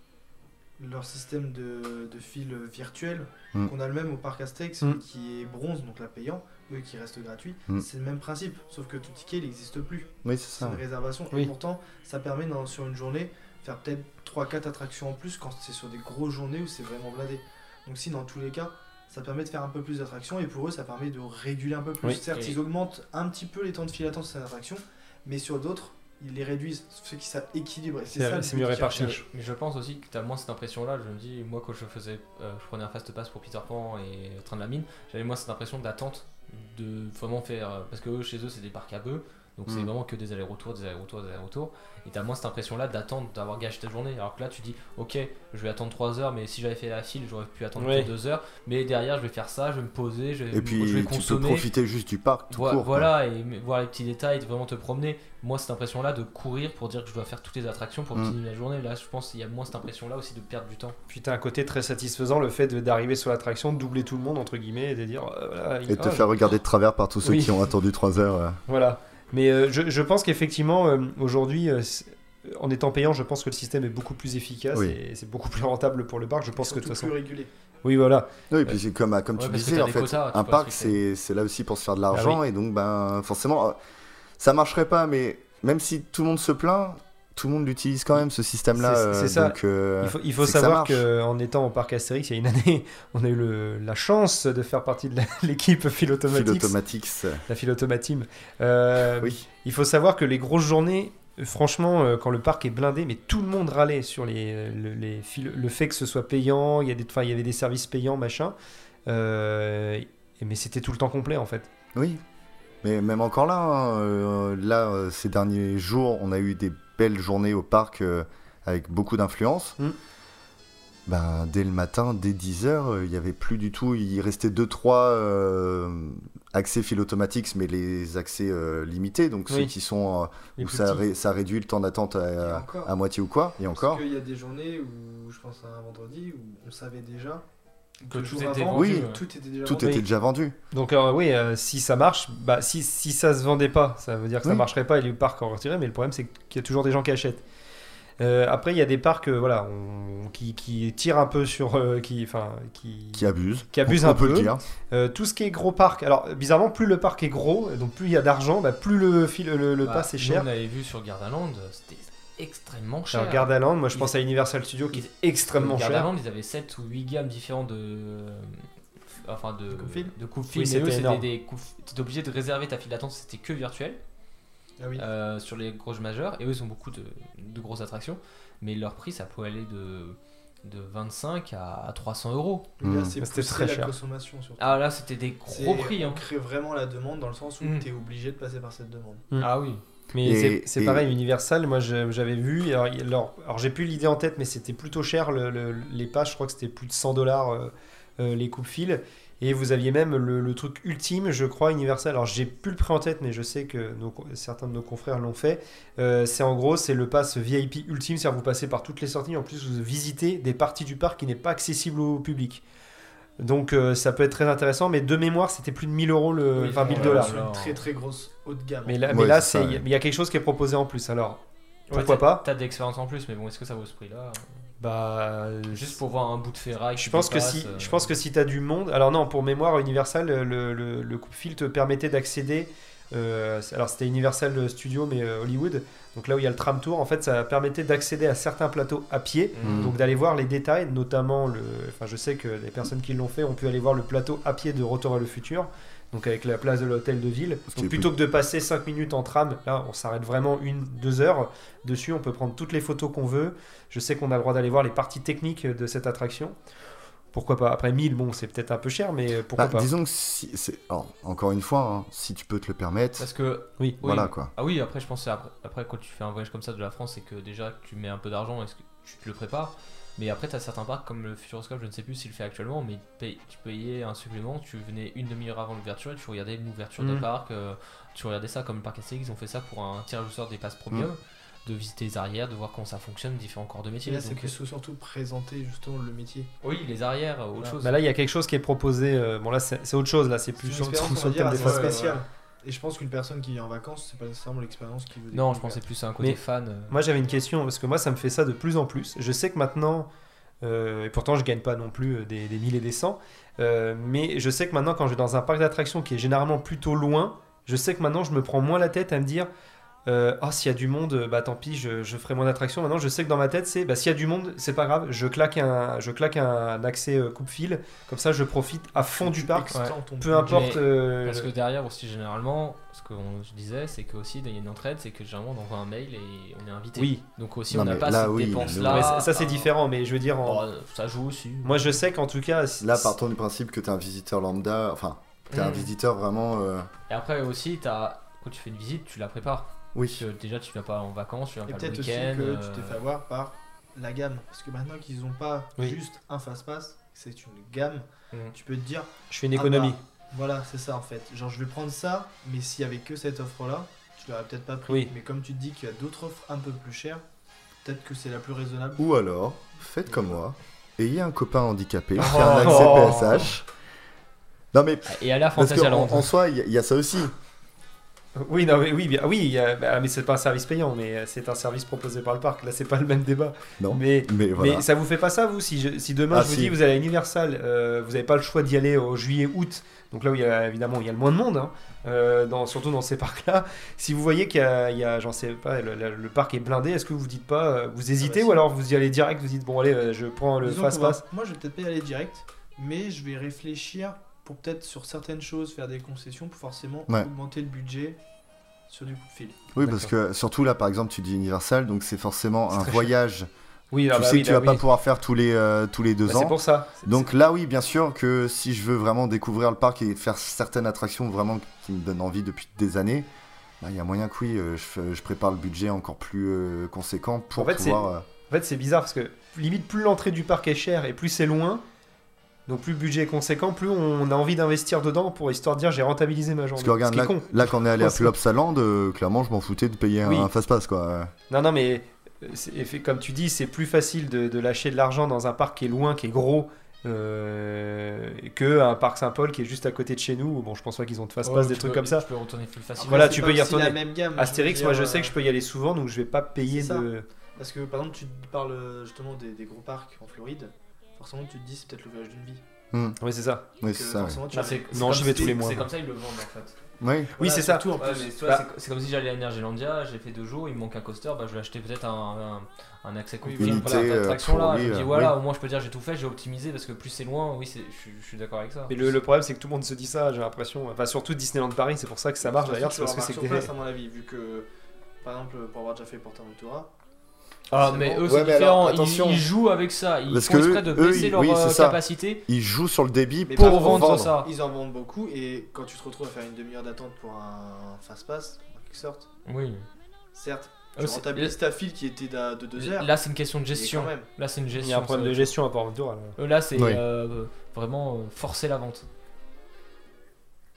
leur système de, de fil virtuel, Mm. qu'on a le même au parc Astérix, Mm. qui est bronze, donc là payant, eux qui reste gratuit, Mm. c'est le même principe. Sauf que ton ticket, il n'existe plus. Oui, c'est une réservation. Oui. Et pourtant, ça permet dans- sur une journée faire peut-être 3-4 attractions en plus quand c'est sur des grosses journées où c'est vraiment blindé. Donc si dans tous les cas, ça permet de faire un peu plus d'attractions et pour eux, ça permet de réguler un peu plus. Oui. Certes, Et- ils augmentent un petit peu les temps de file d'attente sur ces attractions, mais sur d'autres, ils les réduisent, ce qui ça équilibre. Et C'est- C'est ça le c'est mieux réparti. Mais je pense aussi que tu as moins cette impression-là. Je me dis, moi, quand je faisais, euh, je prenais un fast pass pour Peter Pan et train de la mine, j'avais moins cette impression d'attente, de vraiment faire. euh, parce que eux, chez eux, c'est des parcs à bœufs. Donc c'est Mm. vraiment que des allers-retours, des allers-retours, des allers-retours. Et t'as moins cette impression-là d'attendre, d'avoir gâché ta journée. Alors que là, tu dis, ok, je vais attendre 3 heures, mais si j'avais fait la file, j'aurais pu attendre Ouais. 2 heures. Mais derrière, je vais faire ça, je vais me poser, je vais, Et puis, je vais tu peux profiter juste du parc tout Voi- court. voilà, et voir les petits détails, de vraiment te promener. Moi, cette impression-là de courir pour dire que je dois faire toutes les attractions pour Mm. optimiser la journée, là, je pense qu'il y a moins cette impression-là aussi de perdre du temps. Puis t'as un côté très satisfaisant, le fait d'arriver sur l'attraction, de doubler tout le monde, entre guillemets, et de dire. euh, voilà, Et de te ah, faire regarder de travers par tous ceux Oui. qui ont attendu 3 heures. euh. Voilà. Mais euh, je, je pense qu'effectivement, euh, aujourd'hui, euh, en étant payant, je pense que le système est beaucoup plus efficace Oui. et c'est beaucoup plus rentable pour le parc. Je pense que de toute façon. plus régulé. Oui, voilà. Oui, et puis c'est comme, comme Ouais, tu disais, en fait, quotas, un parc, c'est c'est là aussi pour se faire de Ah l'argent, et donc, ben, forcément, ça marcherait pas, mais même si tout le monde se plaint, tout le monde l'utilise quand même, ce système-là. C'est- euh, ça. donc, euh, Il faut, il savoir qu'en étant au parc Astérix, il y a une année, on a eu le- la chance de faire partie de l'équipe Phil Fil Automatics, automatique, c'est- la Phil Automateam. Euh, oui. Il faut savoir que les grosses journées, franchement, euh, quand le parc est blindé, mais tout le monde râlait sur les, le, les fil- le fait que ce soit payant, il y, a des, enfin, il y avait des services payants, machin. Euh, mais c'était tout le temps complet en fait. Oui, mais même encore là, hein, là, ces derniers jours, on a eu des belles journées au parc euh, avec beaucoup d'influence. Mm. Ben, dès le matin, dès 10h, il n'y avait plus du tout. Il restait 2-3 accès fil automatiques, mais les accès euh, limités, donc Oui. ceux qui sont euh, où ça, petits. ré- ça réduit le temps d'attente à, moitié ou quoi, et encore. Parce qu'il y a des journées où, je pense à un vendredi, où on savait déjà Que tout était avant, vendu, Oui. ouais. tout était déjà Tout vendu. était déjà vendu. Donc euh, oui, euh, si ça marche, bah, si, si ça se vendait pas, ça veut dire que ça Oui. marcherait pas et le parc en retirait, mais le problème c'est qu'il y a toujours des gens qui achètent. Euh, après, il y a des parcs, euh, voilà, on- qui, qui tirent un peu sur, euh, qui, enfin, qui, Qui abuse. Qui abuse on, un on peut peu. le dire. Euh, tout ce qui est gros parc. Alors, bizarrement, plus le parc est gros, donc plus il y a d'argent, bah, plus le, fil, le, le Bah, pass est cher. On avait vu sur Gardaland, c'était extrêmement cher. Alors, Gardaland, moi je Ils- pense à Universal Studios qui est extrêmement cher. Gardaland, ils avaient 7 ou 8 gammes différentes de. Enfin, de. De. Oui, c'était eux, c'était énorme. des coupe- T'étais obligé de réserver ta file d'attente, c'était que virtuel. Ah oui. euh, sur les grosses majeures et eux ils ont beaucoup de, de grosses attractions mais leur prix ça peut aller de, de 25 à, à 300 euros Mm. c'est C'était très la cher. consommation surtout. ah là c'était des gros prix On hein. crée vraiment la demande dans le sens où Mm. tu es obligé de passer par cette demande. ah oui Mais c'est- pareil, Universal, moi j'avais vu, alors, il- alors, alors, j'ai plus l'idée en tête, mais c'était plutôt cher le- le- les pages, je crois que c'était plus de 100 dollars les coupes-fils. Et vous aviez même le, le truc ultime, je crois, Universal. Alors j'ai plus le prix en tête, mais je sais que nos- certains de nos confrères l'ont fait. Euh, c'est en gros, c'est le pass VIP ultime, c'est-à-dire vous passez par toutes les sorties. En plus, vous visitez des parties du parc qui n'est pas accessible au public. Donc euh, ça peut être très intéressant, mais de mémoire, c'était plus de 1000 euros, le, Oui, enfin 1000 ouais, dollars. C'est une très très grosse haut de gamme. Mais là, Ouais, là, c'est il ouais. y a quelque chose qui est proposé en plus. Alors, pourquoi t'as- pas t'as de l'expérience en plus mais bon est-ce que ça vaut ce prix là Bah, juste pour voir un bout de ferraille Je pense que si, euh, je pense que si t'as du monde, alors non, pour mémoire, Universal, le, le, le coupe-fil te permettait d'accéder. euh, alors c'était Universal Studio, mais euh, Hollywood. Donc là où il y a le tram tour, en fait, ça permettait d'accéder à certains plateaux à pied. Mm. Donc d'aller voir les détails, notamment le. Enfin, je sais que les personnes qui l'ont fait ont pu aller voir le plateau à pied de Retour vers le futur. Donc avec la place de l'hôtel de ville. Donc plutôt que de passer 5 minutes en tram, là on s'arrête vraiment une, deux heures dessus. On peut prendre toutes les photos qu'on veut. Je sais qu'on a le droit d'aller voir les parties techniques de cette attraction. Pourquoi pas? Après 1000, bon, c'est peut-être un peu cher, mais pourquoi Bah, pas? disons que si, c'est- alors, encore une fois, hein, si tu peux te le permettre, parce que Oui. voilà quoi. ah oui après je pense que après, après quand tu fais un voyage comme ça de la France c'est que déjà tu mets un peu d'argent est-ce que tu te le prépares? Mais après tu as certains parcs comme le Futuroscope je ne sais plus s'il le fait actuellement mais paye- tu payais un supplément tu venais une demi-heure avant l'ouverture et tu regardais l'ouverture de Mm. parc euh, tu regardais ça comme le parc STX ils ont fait ça pour un tirage au sort des passes premium de visiter les arrières de voir comment ça fonctionne différents corps de Et métier là, c'est que surtout présenter justement le métier. euh, oui les arrières autre Voilà. chose Bah là, il y a quelque chose qui est proposé. euh, bon, là, c'est autre chose. Là, c'est plus sur, le thème des faces. Et je pense qu'une personne qui est en vacances, c'est pas nécessairement l'expérience qui veut. non je pensais plus à un côté Mais- fan euh. Moi, j'avais une question parce que moi, ça me fait ça de plus en plus. Je sais que maintenant, euh, et pourtant, je gagne pas non plus euh, des, des 1000 et des 100, euh, mais je sais que maintenant, quand je vais dans un parc d'attractions qui est généralement plutôt loin, je sais que maintenant, je me prends moins la tête à me dire. Euh, oh, s'il y a du monde, bah tant pis, je, je ferai mon attraction. Maintenant, je sais que dans ma tête, c'est bah, s'il y a du monde, c'est pas grave, je claque un, je claque un accès euh, coupe-fil, comme ça, je profite à fond du parc, peu budget. importe. Euh, Parce que derrière aussi généralement, ce que on- je disais, c'est que aussi il y a une entraide, c'est que généralement on envoie un mail et on est invité. Oui. Donc aussi Non, on n'a pas là, cette oui, dépense nous- là. Ouais, ça, ça, c'est différent, mais je veux dire, en- ça joue aussi. moi, je sais qu'en tout cas, Là, partons du principe que tu es un visiteur lambda, enfin, tu es un Mm. visiteur vraiment. euh, Et après aussi, as, quand tu fais une visite, tu la prépares. Oui. Parce que déjà tu viens pas en vacances, tu viens Et pas le peut-être aussi week-end. que euh, tu t'es fait avoir par la gamme. Parce que maintenant qu'ils n'ont pas Oui. juste un fast-pass, c'est une gamme, Mm. tu peux te dire. je fais une ah économie. bah, voilà, c'est ça en fait. Genre, je vais prendre ça, mais s'il y avait que cette offre-là, tu l'aurais peut-être pas pris. Oui. Mais comme tu te dis qu'il y a d'autres offres un peu plus chères, peut-être que c'est la plus raisonnable. Ou alors, faites comme moi, ayez un copain handicapé qui Oh. a un accès PSH. Non mais Et aller à Fantasyland. qu'en en soi, il y, a- il y a ça aussi. Oui, non, mais oui, bien, oui, bah, mais c'est pas un service payant, mais euh, c'est un service proposé par le parc. Là, c'est pas le même débat. Non. Mais, Mais voilà. mais ça vous fait pas ça, vous Si, je- si demain Ah, je vous si. dis, vous allez à Universal, euh, vous n'avez pas le choix d'y aller au juillet-août, donc là où il y a évidemment il y a le moins de monde, hein, euh, dans, surtout dans ces parcs-là. Si vous voyez qu'il y a, j'en sais pas, le, le- le parc est blindé, est-ce que vous dites pas, vous hésitez bah, si. ou alors vous y allez direct, vous dites bon allez, je prends le va- fast-pass Moi, je vais peut-être pas y aller direct, mais je vais réfléchir pour peut-être sur certaines choses faire des concessions pour forcément Ouais. augmenter le budget sur du coup de fil. Oui, parce que surtout là, par exemple, tu dis Universal, donc c'est forcément C'est un très cher. voyage. Oui, tu ah bah sais oui, que tu vas pas pouvoir faire tous les, euh, tous les deux Bah, c'est ans. pour ça. C'est- Donc là, oui, bien sûr que si je veux vraiment découvrir le parc et faire certaines attractions vraiment qui me donnent envie depuis des années, bah, il y a moyen que oui, euh, je, prépare le budget encore plus euh, conséquent pour En fait, pouvoir. euh, En fait, c'est bizarre parce que limite, plus l'entrée du parc est chère et plus c'est loin, donc plus le budget est conséquent, plus on a envie d'investir dedans pour histoire de dire j'ai rentabilisé ma journée. Parce que regarde, Ce qui là, est con. là, quand on est allé à Plopsaland, euh, clairement, je m'en foutais de payer Oui. un fast-pass, quoi. Non, non, mais euh, comme tu dis, c'est plus facile de, de lâcher de l'argent dans un parc qui est loin, qui est gros, euh, que un parc Saint-Paul qui est juste à côté de chez nous. Bon, je pense pas qu'ils ont de fast-pass, Ouais, des trucs peux- comme ça. Tu peux retourner plus facilement. Voilà, tu peux y aussi la retourner. même gamme. Astérix, je moi je sais que je peux y aller souvent, donc je vais pas payer ça. de. Parce que par exemple, tu parles euh, justement des, des gros parcs en Floride. Forcément, tu te dis c'est peut-être le voyage d'une vie. Oui, c'est ça. Oui, c'est euh, ça. ouais. Bah, c'est- c'est Non, comme j'y vais si- tous les mois, C'est comme ça ils le vendent en fait. Oui. Oui, Voilà, c'est ça. Ouais, Bah- c'est- c'est comme si j'allais à Nergelandia, j'ai fait deux jours, il me manque un coaster, bah je vais acheter peut-être un, un, un accès Oui, Unité, pour cette euh, attraction là. lui, je me dis euh, voilà, oui. au moins je peux dire j'ai tout fait, j'ai optimisé parce que plus c'est loin, oui, c'est- je, suis- je suis d'accord avec ça. Mais le, le problème, c'est que tout le monde se dit ça, j'ai l'impression. Enfin, surtout Disneyland Paris, c'est pour ça que ça marche d'ailleurs, c'est parce que c'est des- à mon avis, vu que, par exemple, pour avoir déjà fait Portaventura, Ah, mais eux Ouais, c'est alors, différent, ils- attention. ils, jouent avec ça, ils Parce font que exprès de eux, baisser ils- leur oui, euh, capacité. Ils jouent sur le débit Mais pour vendre vendre. ça. ils en vendent beaucoup et quand tu te retrouves à faire une demi-heure d'attente pour un fast-pass, en quelque sorte, Oui. certes, tu c'est- rentabilises ta file qui était de 2 heures. Là c'est une question de gestion. Là c'est une gestion. Il y a un problème de gestion à Portaventura. là. Eux, Là c'est Oui. euh, vraiment euh, forcer la vente.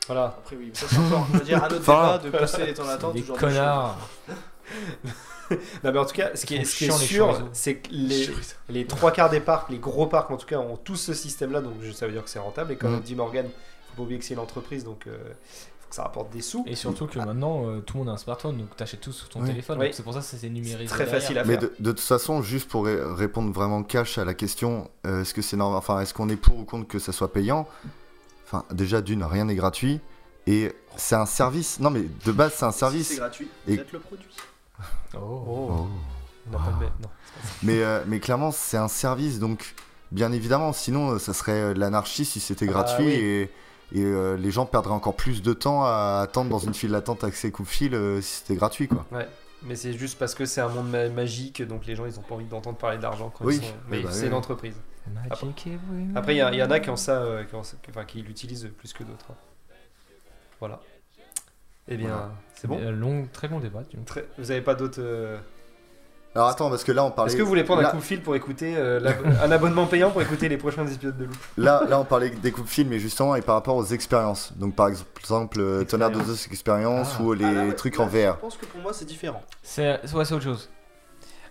Voilà. Après, oui, ça c'est encore, je veux dire, un autre Enfin. débat de pousser les temps d'attente. Des connards. Non, mais en tout cas, ce qui est, ce qui sûr, c'est que les, les trois quarts des parcs, les gros parcs en tout cas, ont tous ce système-là, donc ça veut dire que c'est rentable. Et comme Mhm. dit Morgan, faut pas oublier que c'est une entreprise, donc il faut que ça rapporte des sous. Et surtout que maintenant euh, tout le monde a un smartphone donc t'achètes tout sur ton Oui. téléphone. Oui. C'est pour ça que c'est numérisé. Très derrière. facile à Mais faire. de, de toute façon, juste pour ré- répondre vraiment cash à la question, euh, est-ce que c'est normal, enfin, est-ce qu'on est pour ou contre que ça soit payant? Enfin, déjà d'une, rien n'est gratuit et c'est un service. Non, mais de base, c'est un Si service. c'est gratuit, Et- peut-être le produit. Oh. Oh. Oh. Non, pas même, non. Mais, euh, mais clairement, c'est un service, donc bien évidemment, sinon, euh, ça serait euh, de l'anarchie si c'était Ah gratuit oui. et, et, euh, les gens perdraient encore plus de temps à attendre dans une file d'attente accès coup de fil euh, si c'était gratuit, quoi. Ouais. Mais c'est juste parce que c'est un monde ma- magique, donc les gens ils ont pas envie d'entendre parler d'argent quand Oui. ils sont. Mais bah c'est oui. une entreprise. Après, il y, en a qui ont ça, euh, qui, ont ça- enfin, qui l'utilisent plus que d'autres. hein. Voilà. Eh bien, Voilà. C'est bon. Euh, long, très long débat. tu. Très- Vous avez pas d'autres. euh, Alors attends, parce que là, on parlait. Est-ce que vous voulez prendre là, un coup de fil pour écouter euh, l'ab- un abonnement payant pour écouter les prochains épisodes de Loup? Là, là, on parlait des coups de film, mais justement, et par rapport aux expériences. Donc, par exemple, euh, Tonnerre de Zeus Experience Ah. ou les Ah, là, ouais, trucs là, en VR. Je pense que pour moi, c'est différent. C'est ouais, c'est autre chose.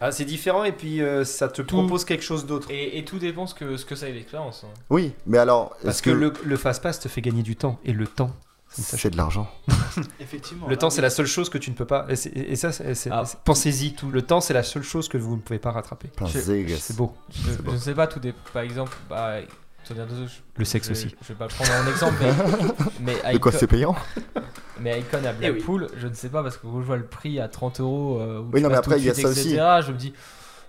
Ah, c'est différent et puis euh, ça te Tout. propose quelque chose d'autre. Et, et tout dépend ce que ce que ça est l'expérience. hein. Oui, mais alors, Parce est-ce que, le, le fast-pass te fait gagner du temps et le temps. C'est de l'argent Effectivement. Le là, temps, oui. c'est la seule chose que tu ne peux pas. Et, et ça, Ah. pensez-y. Le temps, c'est la seule chose que vous ne pouvez pas rattraper. Je-. C'est beau. Je, je ne sais pas, tout des par exemple, bah, je- Le sexe je- aussi. Je vais pas le prendre en exemple, mais, mais De quoi c'est payant mais Icon à Eh oui. Blackpool, je ne sais pas parce que quand je vois le prix à 30 euros, euh, Oui, non, mais après, tout il y a ça aussi. Je me dis,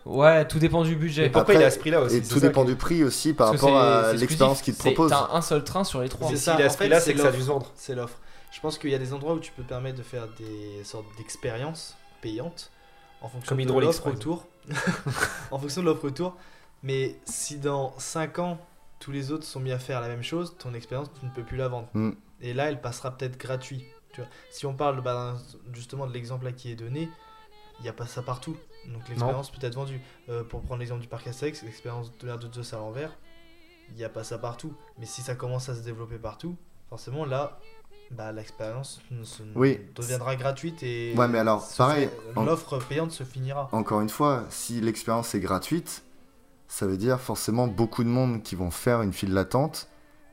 ouais, tout dépend du budget. Et pourquoi Après, il est à ce prix-là aussi Et tout dépend du prix aussi par Parce rapport à l'expérience qu'il te propose. T'as un seul train sur les trois. C'est ça, s'il est à en ce fait, prix-là, c'est que ça a dû l'offre. se vendre. C'est l'offre. Je pense qu'il y a des endroits où tu peux permettre de faire des sortes d'expériences payantes en fonction Comme de l'offre autour. en fonction de l'offre autour. Mais si dans 5 ans, tous les autres sont mis à faire la même chose, ton expérience, tu ne peux plus la vendre. Mm. Et là, elle passera peut-être gratuit. Tu vois. Si on parle bah, justement de l'exemple là qui est donné, il n'y a pas ça partout. Donc l'expérience peut être vendue. Euh, pour prendre l'exemple du parc Astérix, l'expérience de l'air de Zeus à l'envers, il n'y a pas ça partout. Mais si ça commence à se développer partout, forcément là, bah, l'expérience Oui. deviendra gratuite et Ouais, mais alors, pareil, en- l'offre payante se finira. Encore une fois, si l'expérience est gratuite, ça veut dire forcément beaucoup de monde qui vont faire une file d'attente.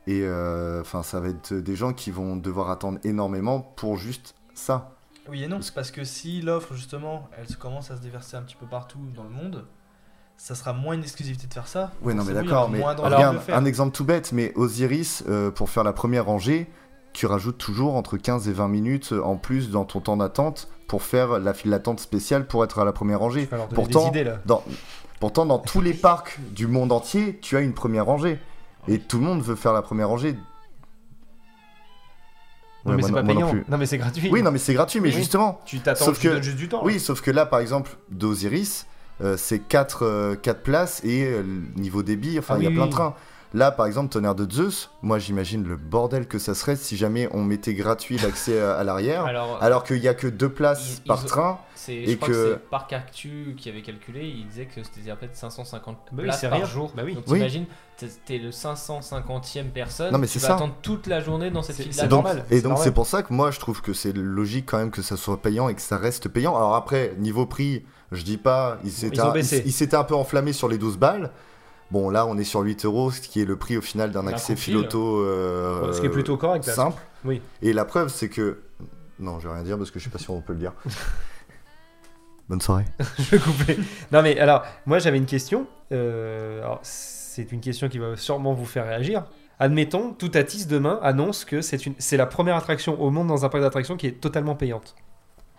Et euh, ça va être des gens qui vont devoir attendre énormément pour juste ça. Oui et non, c'est parce que si l'offre justement, elle commence à se déverser un petit peu partout dans le monde, ça sera moins une exclusivité de faire ça. Oui, non, mais d'accord, mais regarde, un exemple tout bête, mais Osiris, euh, pour faire la première rangée, tu rajoutes toujours entre 15 et 20 minutes en plus dans ton temps d'attente pour faire la file d'attente spéciale pour être à la première rangée. Pourtant, idées là. Dans... Pourtant, dans tous les parcs du monde entier, tu as une première rangée. Et tout le monde veut faire la première rangée. Non, Ouais, mais c'est pas non payant. Non, mais c'est gratuit. Oui, non, mais c'est gratuit, mais Oui. justement. Tu t'attends, Sauf tu que- juste du temps. Oui, sauf que là, par exemple, d'Osiris, euh, c'est 4, places et euh, niveau débit, enfin, Ah il y a plein de trains. Là, par exemple, Tonnerre de Zeus, moi j'imagine le bordel que ça serait si jamais on mettait gratuit l'accès à, à l'arrière, Alors, alors qu'il y a que deux places Ils- par ils train. c'est, et je crois que- que, c'est Parc Actu qui avait calculé, il disait que c'était à peu près 550 Bah oui, places par rien. jour. Bah oui. Donc Oui. t'imagines, t'es, t'es le 550e personne, Non, mais tu vas ça. attendre toute la journée dans cette C'est- file c'est Et d'attente. donc, normal, et c'est donc c'est pour ça que moi je trouve que c'est logique quand même que ça soit payant et que ça reste payant. Alors après, niveau prix, je dis pas, ils s'étaient ont un, un peu enflammés sur les 12 balles. Bon là on est sur 8 euros, ce qui est le prix au final d'un accès filoto euh, Ce qui est plutôt correct. là. simple. Oui. Et la preuve c'est que... Non je vais rien dire parce que je sais pas si on peut le dire. Bonne soirée. je vais couper. Non mais alors, moi j'avais une question. Euh, alors, c'est une question qui va sûrement vous faire réagir. Admettons, Toutatis demain annonce que c'est une, c'est la première attraction au monde dans un parc d'attractions qui est totalement payante.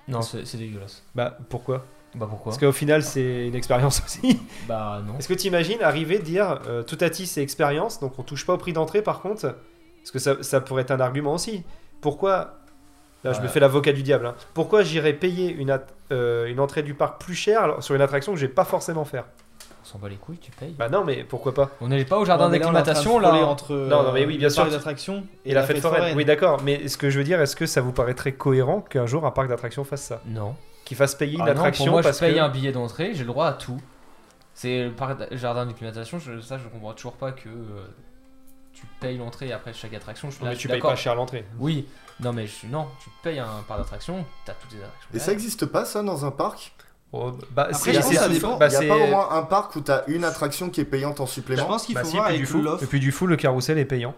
Non, c'est c'est dégueulasse. Bah pourquoi? Bah pourquoi Parce qu'au final c'est une expérience aussi. Bah non. Est-ce que tu imagines arriver dire euh, Toutatis c'est expérience, donc on touche pas au prix d'entrée par contre Parce que ça, ça pourrait être un argument aussi. Pourquoi Là je me fais l'avocat du diable. hein. Pourquoi j'irais payer une, at- euh, une entrée du parc plus chère sur une attraction que je vais pas forcément faire? On s'en bat les couilles, tu payes. Bah non mais pourquoi pas? On n'est pas au jardin mais là, d'acclimatation là. frôler entre Non, non, mais oui, bien le sûr. parc d'attractions Et, la fête foraine. Oui, d'accord. Mais ce que je veux dire, est-ce que ça vous paraîtrait cohérent qu'un jour un parc d'attractions fasse ça? Non. Qu'il fasse payer une Ah non, attraction pour moi, parce je paye que. un billet d'entrée, j'ai le droit à tout. C'est le parc jardin d'acclimatation, je- ça je comprends toujours pas que euh, tu payes l'entrée après chaque attraction. Je, Non, là, mais je tu payes pas cher l'entrée. Oui, non mais je, non, tu payes un parc d'attraction, t'as toutes les attractions. Et ça existe pas ça dans un parc? Oh, bah, Après, je pense ça dépend. bah, Il y a pas au moins un parc où t'as une attraction qui est payante en Je supplément pense qu'il bah, faut si, voir puis avec du fou. l'offre. Et puis du fou, le carrousel est payant.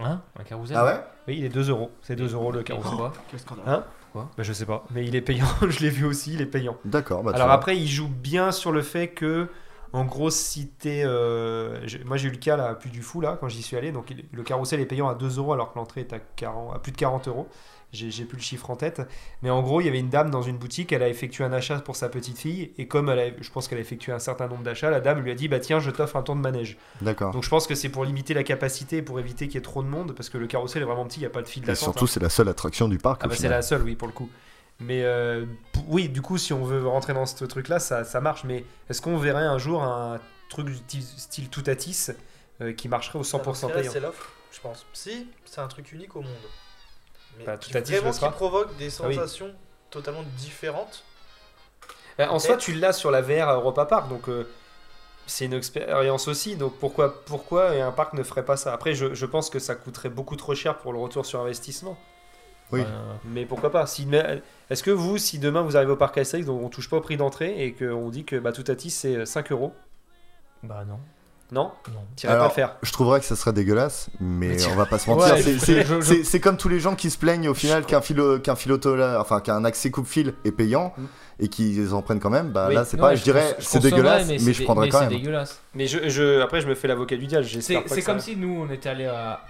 Hein? Un carrousel? Ah ouais? Oui, il est 2 euros. C'est 2 euros le carrousel. pourquoi? Quel scandale. Hein? Bah, je sais pas. Mais il est payant. je l'ai vu aussi, il est payant. D'accord, bah Alors vois. après, il joue bien sur le fait que, en gros, si t'es. euh, moi, j'ai eu le cas là, plus du fou là, quand j'y suis allé. Donc, il- le carrousel est payant à 2 euros alors que l'entrée est à, 40, à plus de 40 euros. J'ai plus le chiffre en tête. Mais en gros, il y avait une dame dans une boutique, elle a effectué un achat pour sa petite fille. Et comme elle a- je pense qu'elle a effectué un certain nombre d'achats, la dame lui a dit Bah tiens, je t'offre un tour de manège. D'accord. Donc, je pense que c'est pour limiter la capacité, pour éviter qu'il y ait trop de monde. Parce que le carrousel est vraiment petit, il n'y a pas de fil Et d'attente. surtout, c'est la seule attraction du parc Ah bah c'est la seule, oui, pour le coup. Mais euh, oui, du coup, si on veut rentrer dans ce truc-là, ça, ça marche. Mais est-ce qu'on verrait un jour un truc du ty- style Toutatis euh, qui marcherait au 100% payant? C'est l'offre, je pense. Si, c'est un truc unique au monde. Mais Bah, qui- tout à dit, vraiment qui provoque des Ah oui. sensations totalement différentes. Euh, En soi, tu l'as sur la VR à Europa Park, donc euh, c'est une expérience aussi. Donc pourquoi, pourquoi un parc ne ferait pas ça? Après, je, je pense que ça coûterait beaucoup trop cher pour le retour sur investissement. Oui. Euh, Mais pourquoi pas? Si, Est-ce que vous, si demain vous arrivez au parc Astérix, donc on touche pas au prix d'entrée et qu'on dit que bah, Toutatis c'est euh, 5 euros, Bah non. Non Non. Tu pas le faire Je trouverais que ça serait dégueulasse, mais on va pas se mentir. Ouais, c'est- je- je- je- comme tous les gens qui se plaignent au final qu'un fil, enfin qu'un accès coupe-fil est payant Mm. et qu'ils en prennent quand même. Bah Oui. là, c'est pas. mais Je dirais, je c'est dégueulasse, mais, je prendrais mais quand c'est même. dégueulasse. Mais je, je- après, je me fais l'avocat du diable. C'est comme ça- si nous on était allé à.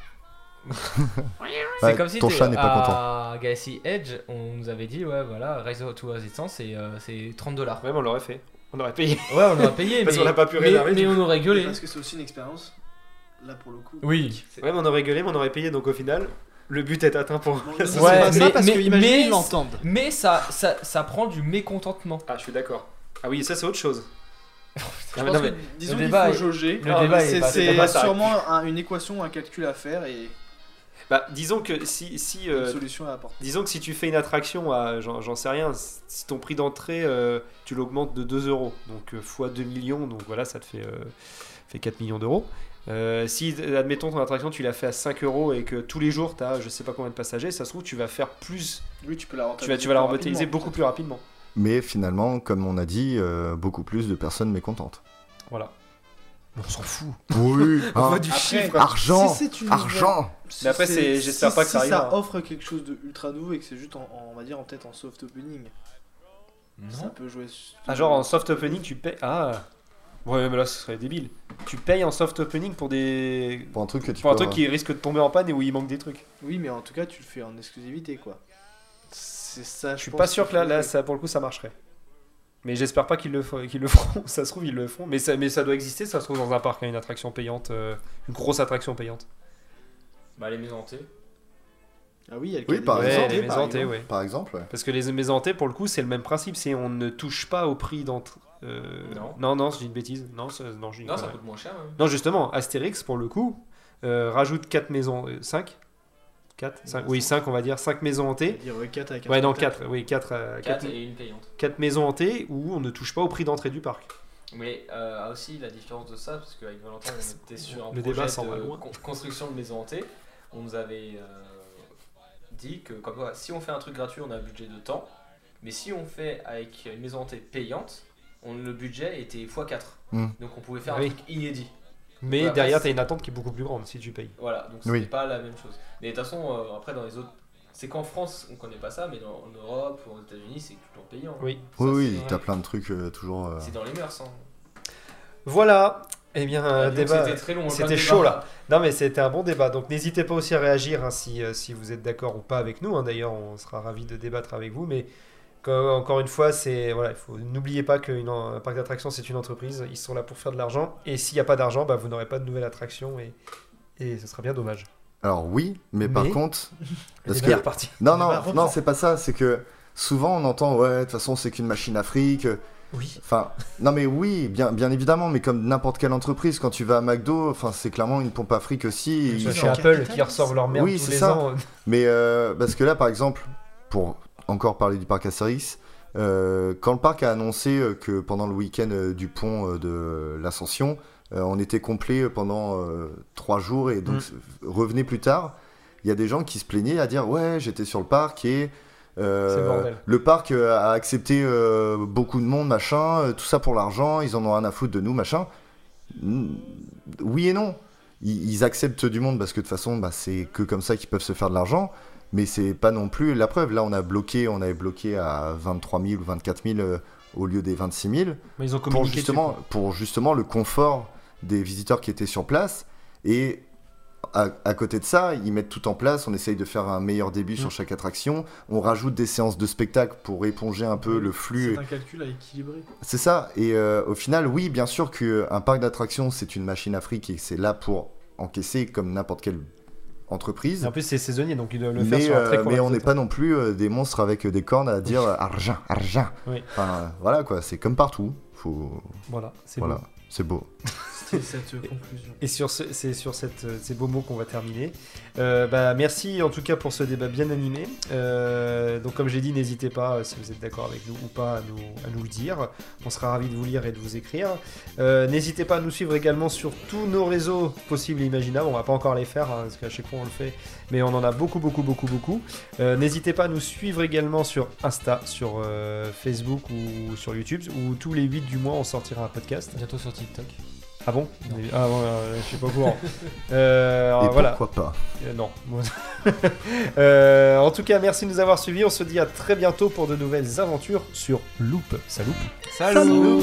Ouais, c'est comme si ton chat n'est pas à Galaxy Edge, on nous avait dit ouais voilà Rise to Resistance c'est euh, c'est 30 dollars. Ouais, mais on l'aurait fait. On aurait payé. Ouais on aurait payé Parce mais, qu'on n'a pas pu mais, réserver, mais du on aurait gueulé. Parce que c'est aussi une expérience, là pour le coup. Oui. Ouais, mais on aurait gueulé, mais on aurait payé. Donc au final, le but est atteint pour. Bon, la dis Ouais, pas ça mais- parce mais- que imaginez, mais- ils l'entendent. Mais ça, ça, ça prend du mécontentement. Ah, je suis d'accord. Ah oui, ça c'est autre chose. Je Ah, pense non, mais- que, disons le qu'il débat faut est- jauger. le débat est c'est pas- le c'est débat s'arrête sûrement un- une équation, un calcul à faire et Bah, disons que si, si euh, une solution à apporter. disons que si tu fais une attraction à, j'en sais rien, si ton prix d'entrée, euh, tu l'augmentes de 2 euros, donc euh, fois 2 millions, donc voilà, ça te fait, euh, fait 4 millions d'euros. Euh, si, admettons, ton attraction, tu l'as fait à 5 euros et que tous les jours, tu as je sais pas combien de passagers, ça se trouve, tu vas faire plus, Oui, tu peux la tu vas, tu vas la rentabiliser beaucoup plus rapidement. Mais finalement, comme on a dit, euh, beaucoup plus de personnes mécontentes. Voilà. On s'en fout. Oui, On hein, veut du Après, chiffre. argent, Si c'est une argent. Si Mais après, c'est- j'espère si- pas que ça si arrivera. ça offre quelque chose de ultra nouveau et que c'est juste en, en- on va dire en peut-être en soft opening. Ça peut jouer. Ah, genre en soft opening, tu payes. Ah Ouais, mais là, ce serait débile. Tu payes en soft opening pour des. Pour un truc que tu Pour un peux- truc qui risque de tomber en panne et où il manque des trucs. Oui, mais en tout cas, tu le fais en exclusivité quoi. C'est ça. Je suis pas sûr que là, là ça, pour le coup, ça marcherait. Mais j'espère pas qu'ils le, qu'ils le feront. Ça se trouve, ils le feront. Mais ça, mais ça doit exister, ça se trouve, dans un parc, hein, une attraction payante. euh, une grosse attraction payante. Bah les maisons hantées. Ah oui, il y a le Oui, cas des par Ouais, exemple, les par maisons hantées, exemple. ouais. Par exemple, ouais. Parce que les maisons hantées, pour le coup, c'est le même principe. C'est on ne touche pas au prix d'entrée. euh, Non. non, non, je dis une bêtise. Non, ça- non, je dis une Non ça connerie. coûte moins cher. hein. Non, justement, Astérix, pour le coup, euh, rajoute 4 maisons. 5 4 5 Oui, 5, on va dire. 5 maisons hantées. Il y aurait 4 avec un Ouais, non, spectacle. 4. Oui, 4, 4 et une payante. maisons hantées où on ne touche pas au prix d'entrée du parc. Mais euh, aussi la différence de ça, parce qu'avec Valentin on était sur un Le projet débat de con- construction de maison hantée. On nous avait euh, dit que comme quoi, si on fait un truc gratuit on a un budget de temps. Mais si on fait avec une maison hantée payante, on, le budget était x4. Hmm. Donc on pouvait faire Oui. un truc inédit. Mais Ouais, derrière, tu as une attente qui est beaucoup plus grande si tu payes. Voilà, donc c'était Oui. pas la même chose. Mais de toute façon, euh, après dans les autres C'est qu'en France, on connaît pas ça, mais dans- en Europe ou aux États-Unis, c'est toujours payant. Oui. Ça, Oui, c'est oui, t'as plein de trucs euh, toujours. euh, C'est dans les mœurs. Hein. Voilà. Eh bien, un Donc, débat. C'était très long. c'était chaud, débats. Non, mais c'était un bon débat. Donc, n'hésitez pas aussi à réagir hein, si, si vous êtes d'accord ou pas avec nous. hein. D'ailleurs, on sera ravis de débattre avec vous. Mais encore une fois, c'est voilà, il faut n'oubliez pas qu'un parc d'attractions c'est une entreprise. Ils sont là pour faire de l'argent. Et s'il n'y a pas d'argent, bah, vous n'aurez pas de nouvelle attraction et et ce sera bien dommage. Alors oui, mais, par contre, Parce que- est reparti. non, non, non, c'est pas ça. C'est que souvent on entend, ouais, de toute façon c'est qu'une machine Afrique. Oui. Enfin, non mais oui, bien, bien évidemment, mais comme n'importe quelle entreprise, quand tu vas à McDo, enfin c'est clairement une pompe Afrique aussi. Ils sûr. C'est Apple qui ressort leur merde Oui, tous c'est les ça. ans. Mais euh, parce que là, par exemple, pour encore parler du parc Astérix, euh, quand le parc a annoncé euh, que pendant le week-end euh, du pont de l'Ascension, euh, on était complet pendant euh, trois jours et donc revenez plus tard, il y a des gens qui se plaignaient à dire ouais j'étais sur le parc et le parc a accepté beaucoup de monde machin, tout ça pour l'argent, ils en ont rien à foutre de nous machin. Oui et non. Ils, ils acceptent du monde parce que de toute façon bah, c'est que comme ça qu'ils peuvent se faire de l'argent. Mais c'est pas non plus la preuve. Là, on a bloqué, on avait bloqué à 23 000 ou 24 000 euh, au lieu des 26 000 Mais ils ont pour justement, dessus, pour justement le confort des visiteurs qui étaient sur place. Et à, à côté de ça, ils mettent tout en place. On essaye de faire un meilleur début sur Mm. chaque attraction. On rajoute des séances de spectacle pour éponger un peu le flux. C'est un calcul à équilibrer. C'est ça. Et euh, au final, oui, bien sûr qu'un parc d'attractions, c'est une machine Afrique et c'est là pour encaisser comme n'importe Et en plus, c'est saisonnier, donc il doit le faire Mais, sur un très euh, mais on n'est pas non plus euh, des monstres avec des cornes à dire euh, argent, argent. Oui. Enfin, euh, voilà quoi, c'est comme partout. Faut... Voilà, c'est Voilà, beau. c'est beau. C'était cette conclusion. Et sur ce- c'est sur cette, ces beaux mots qu'on va terminer. Euh, bah, merci en tout cas pour ce débat bien animé. Euh, donc comme j'ai dit, n'hésitez pas, euh, si vous êtes d'accord avec nous ou pas, à nous, à nous le dire. On sera ravis de vous lire et de vous écrire. Euh, n'hésitez pas à nous suivre également sur tous nos réseaux possibles et imaginables. On va pas encore les faire, hein, parce qu'à chaque fois on le fait, mais on en a beaucoup, beaucoup, beaucoup, beaucoup. Euh, n'hésitez pas à nous suivre également sur Insta, sur euh, Facebook ou sur YouTube, où tous les 8 du mois on sortira un podcast. Bientôt sur TikTok. Ah bon Ah bon, euh, je suis pas au courant. Euh, alors, et voilà. pourquoi pas? Euh, non. Euh, en tout cas, merci de nous avoir suivis. On se dit à très bientôt pour de nouvelles aventures sur Loop. Salut. Salut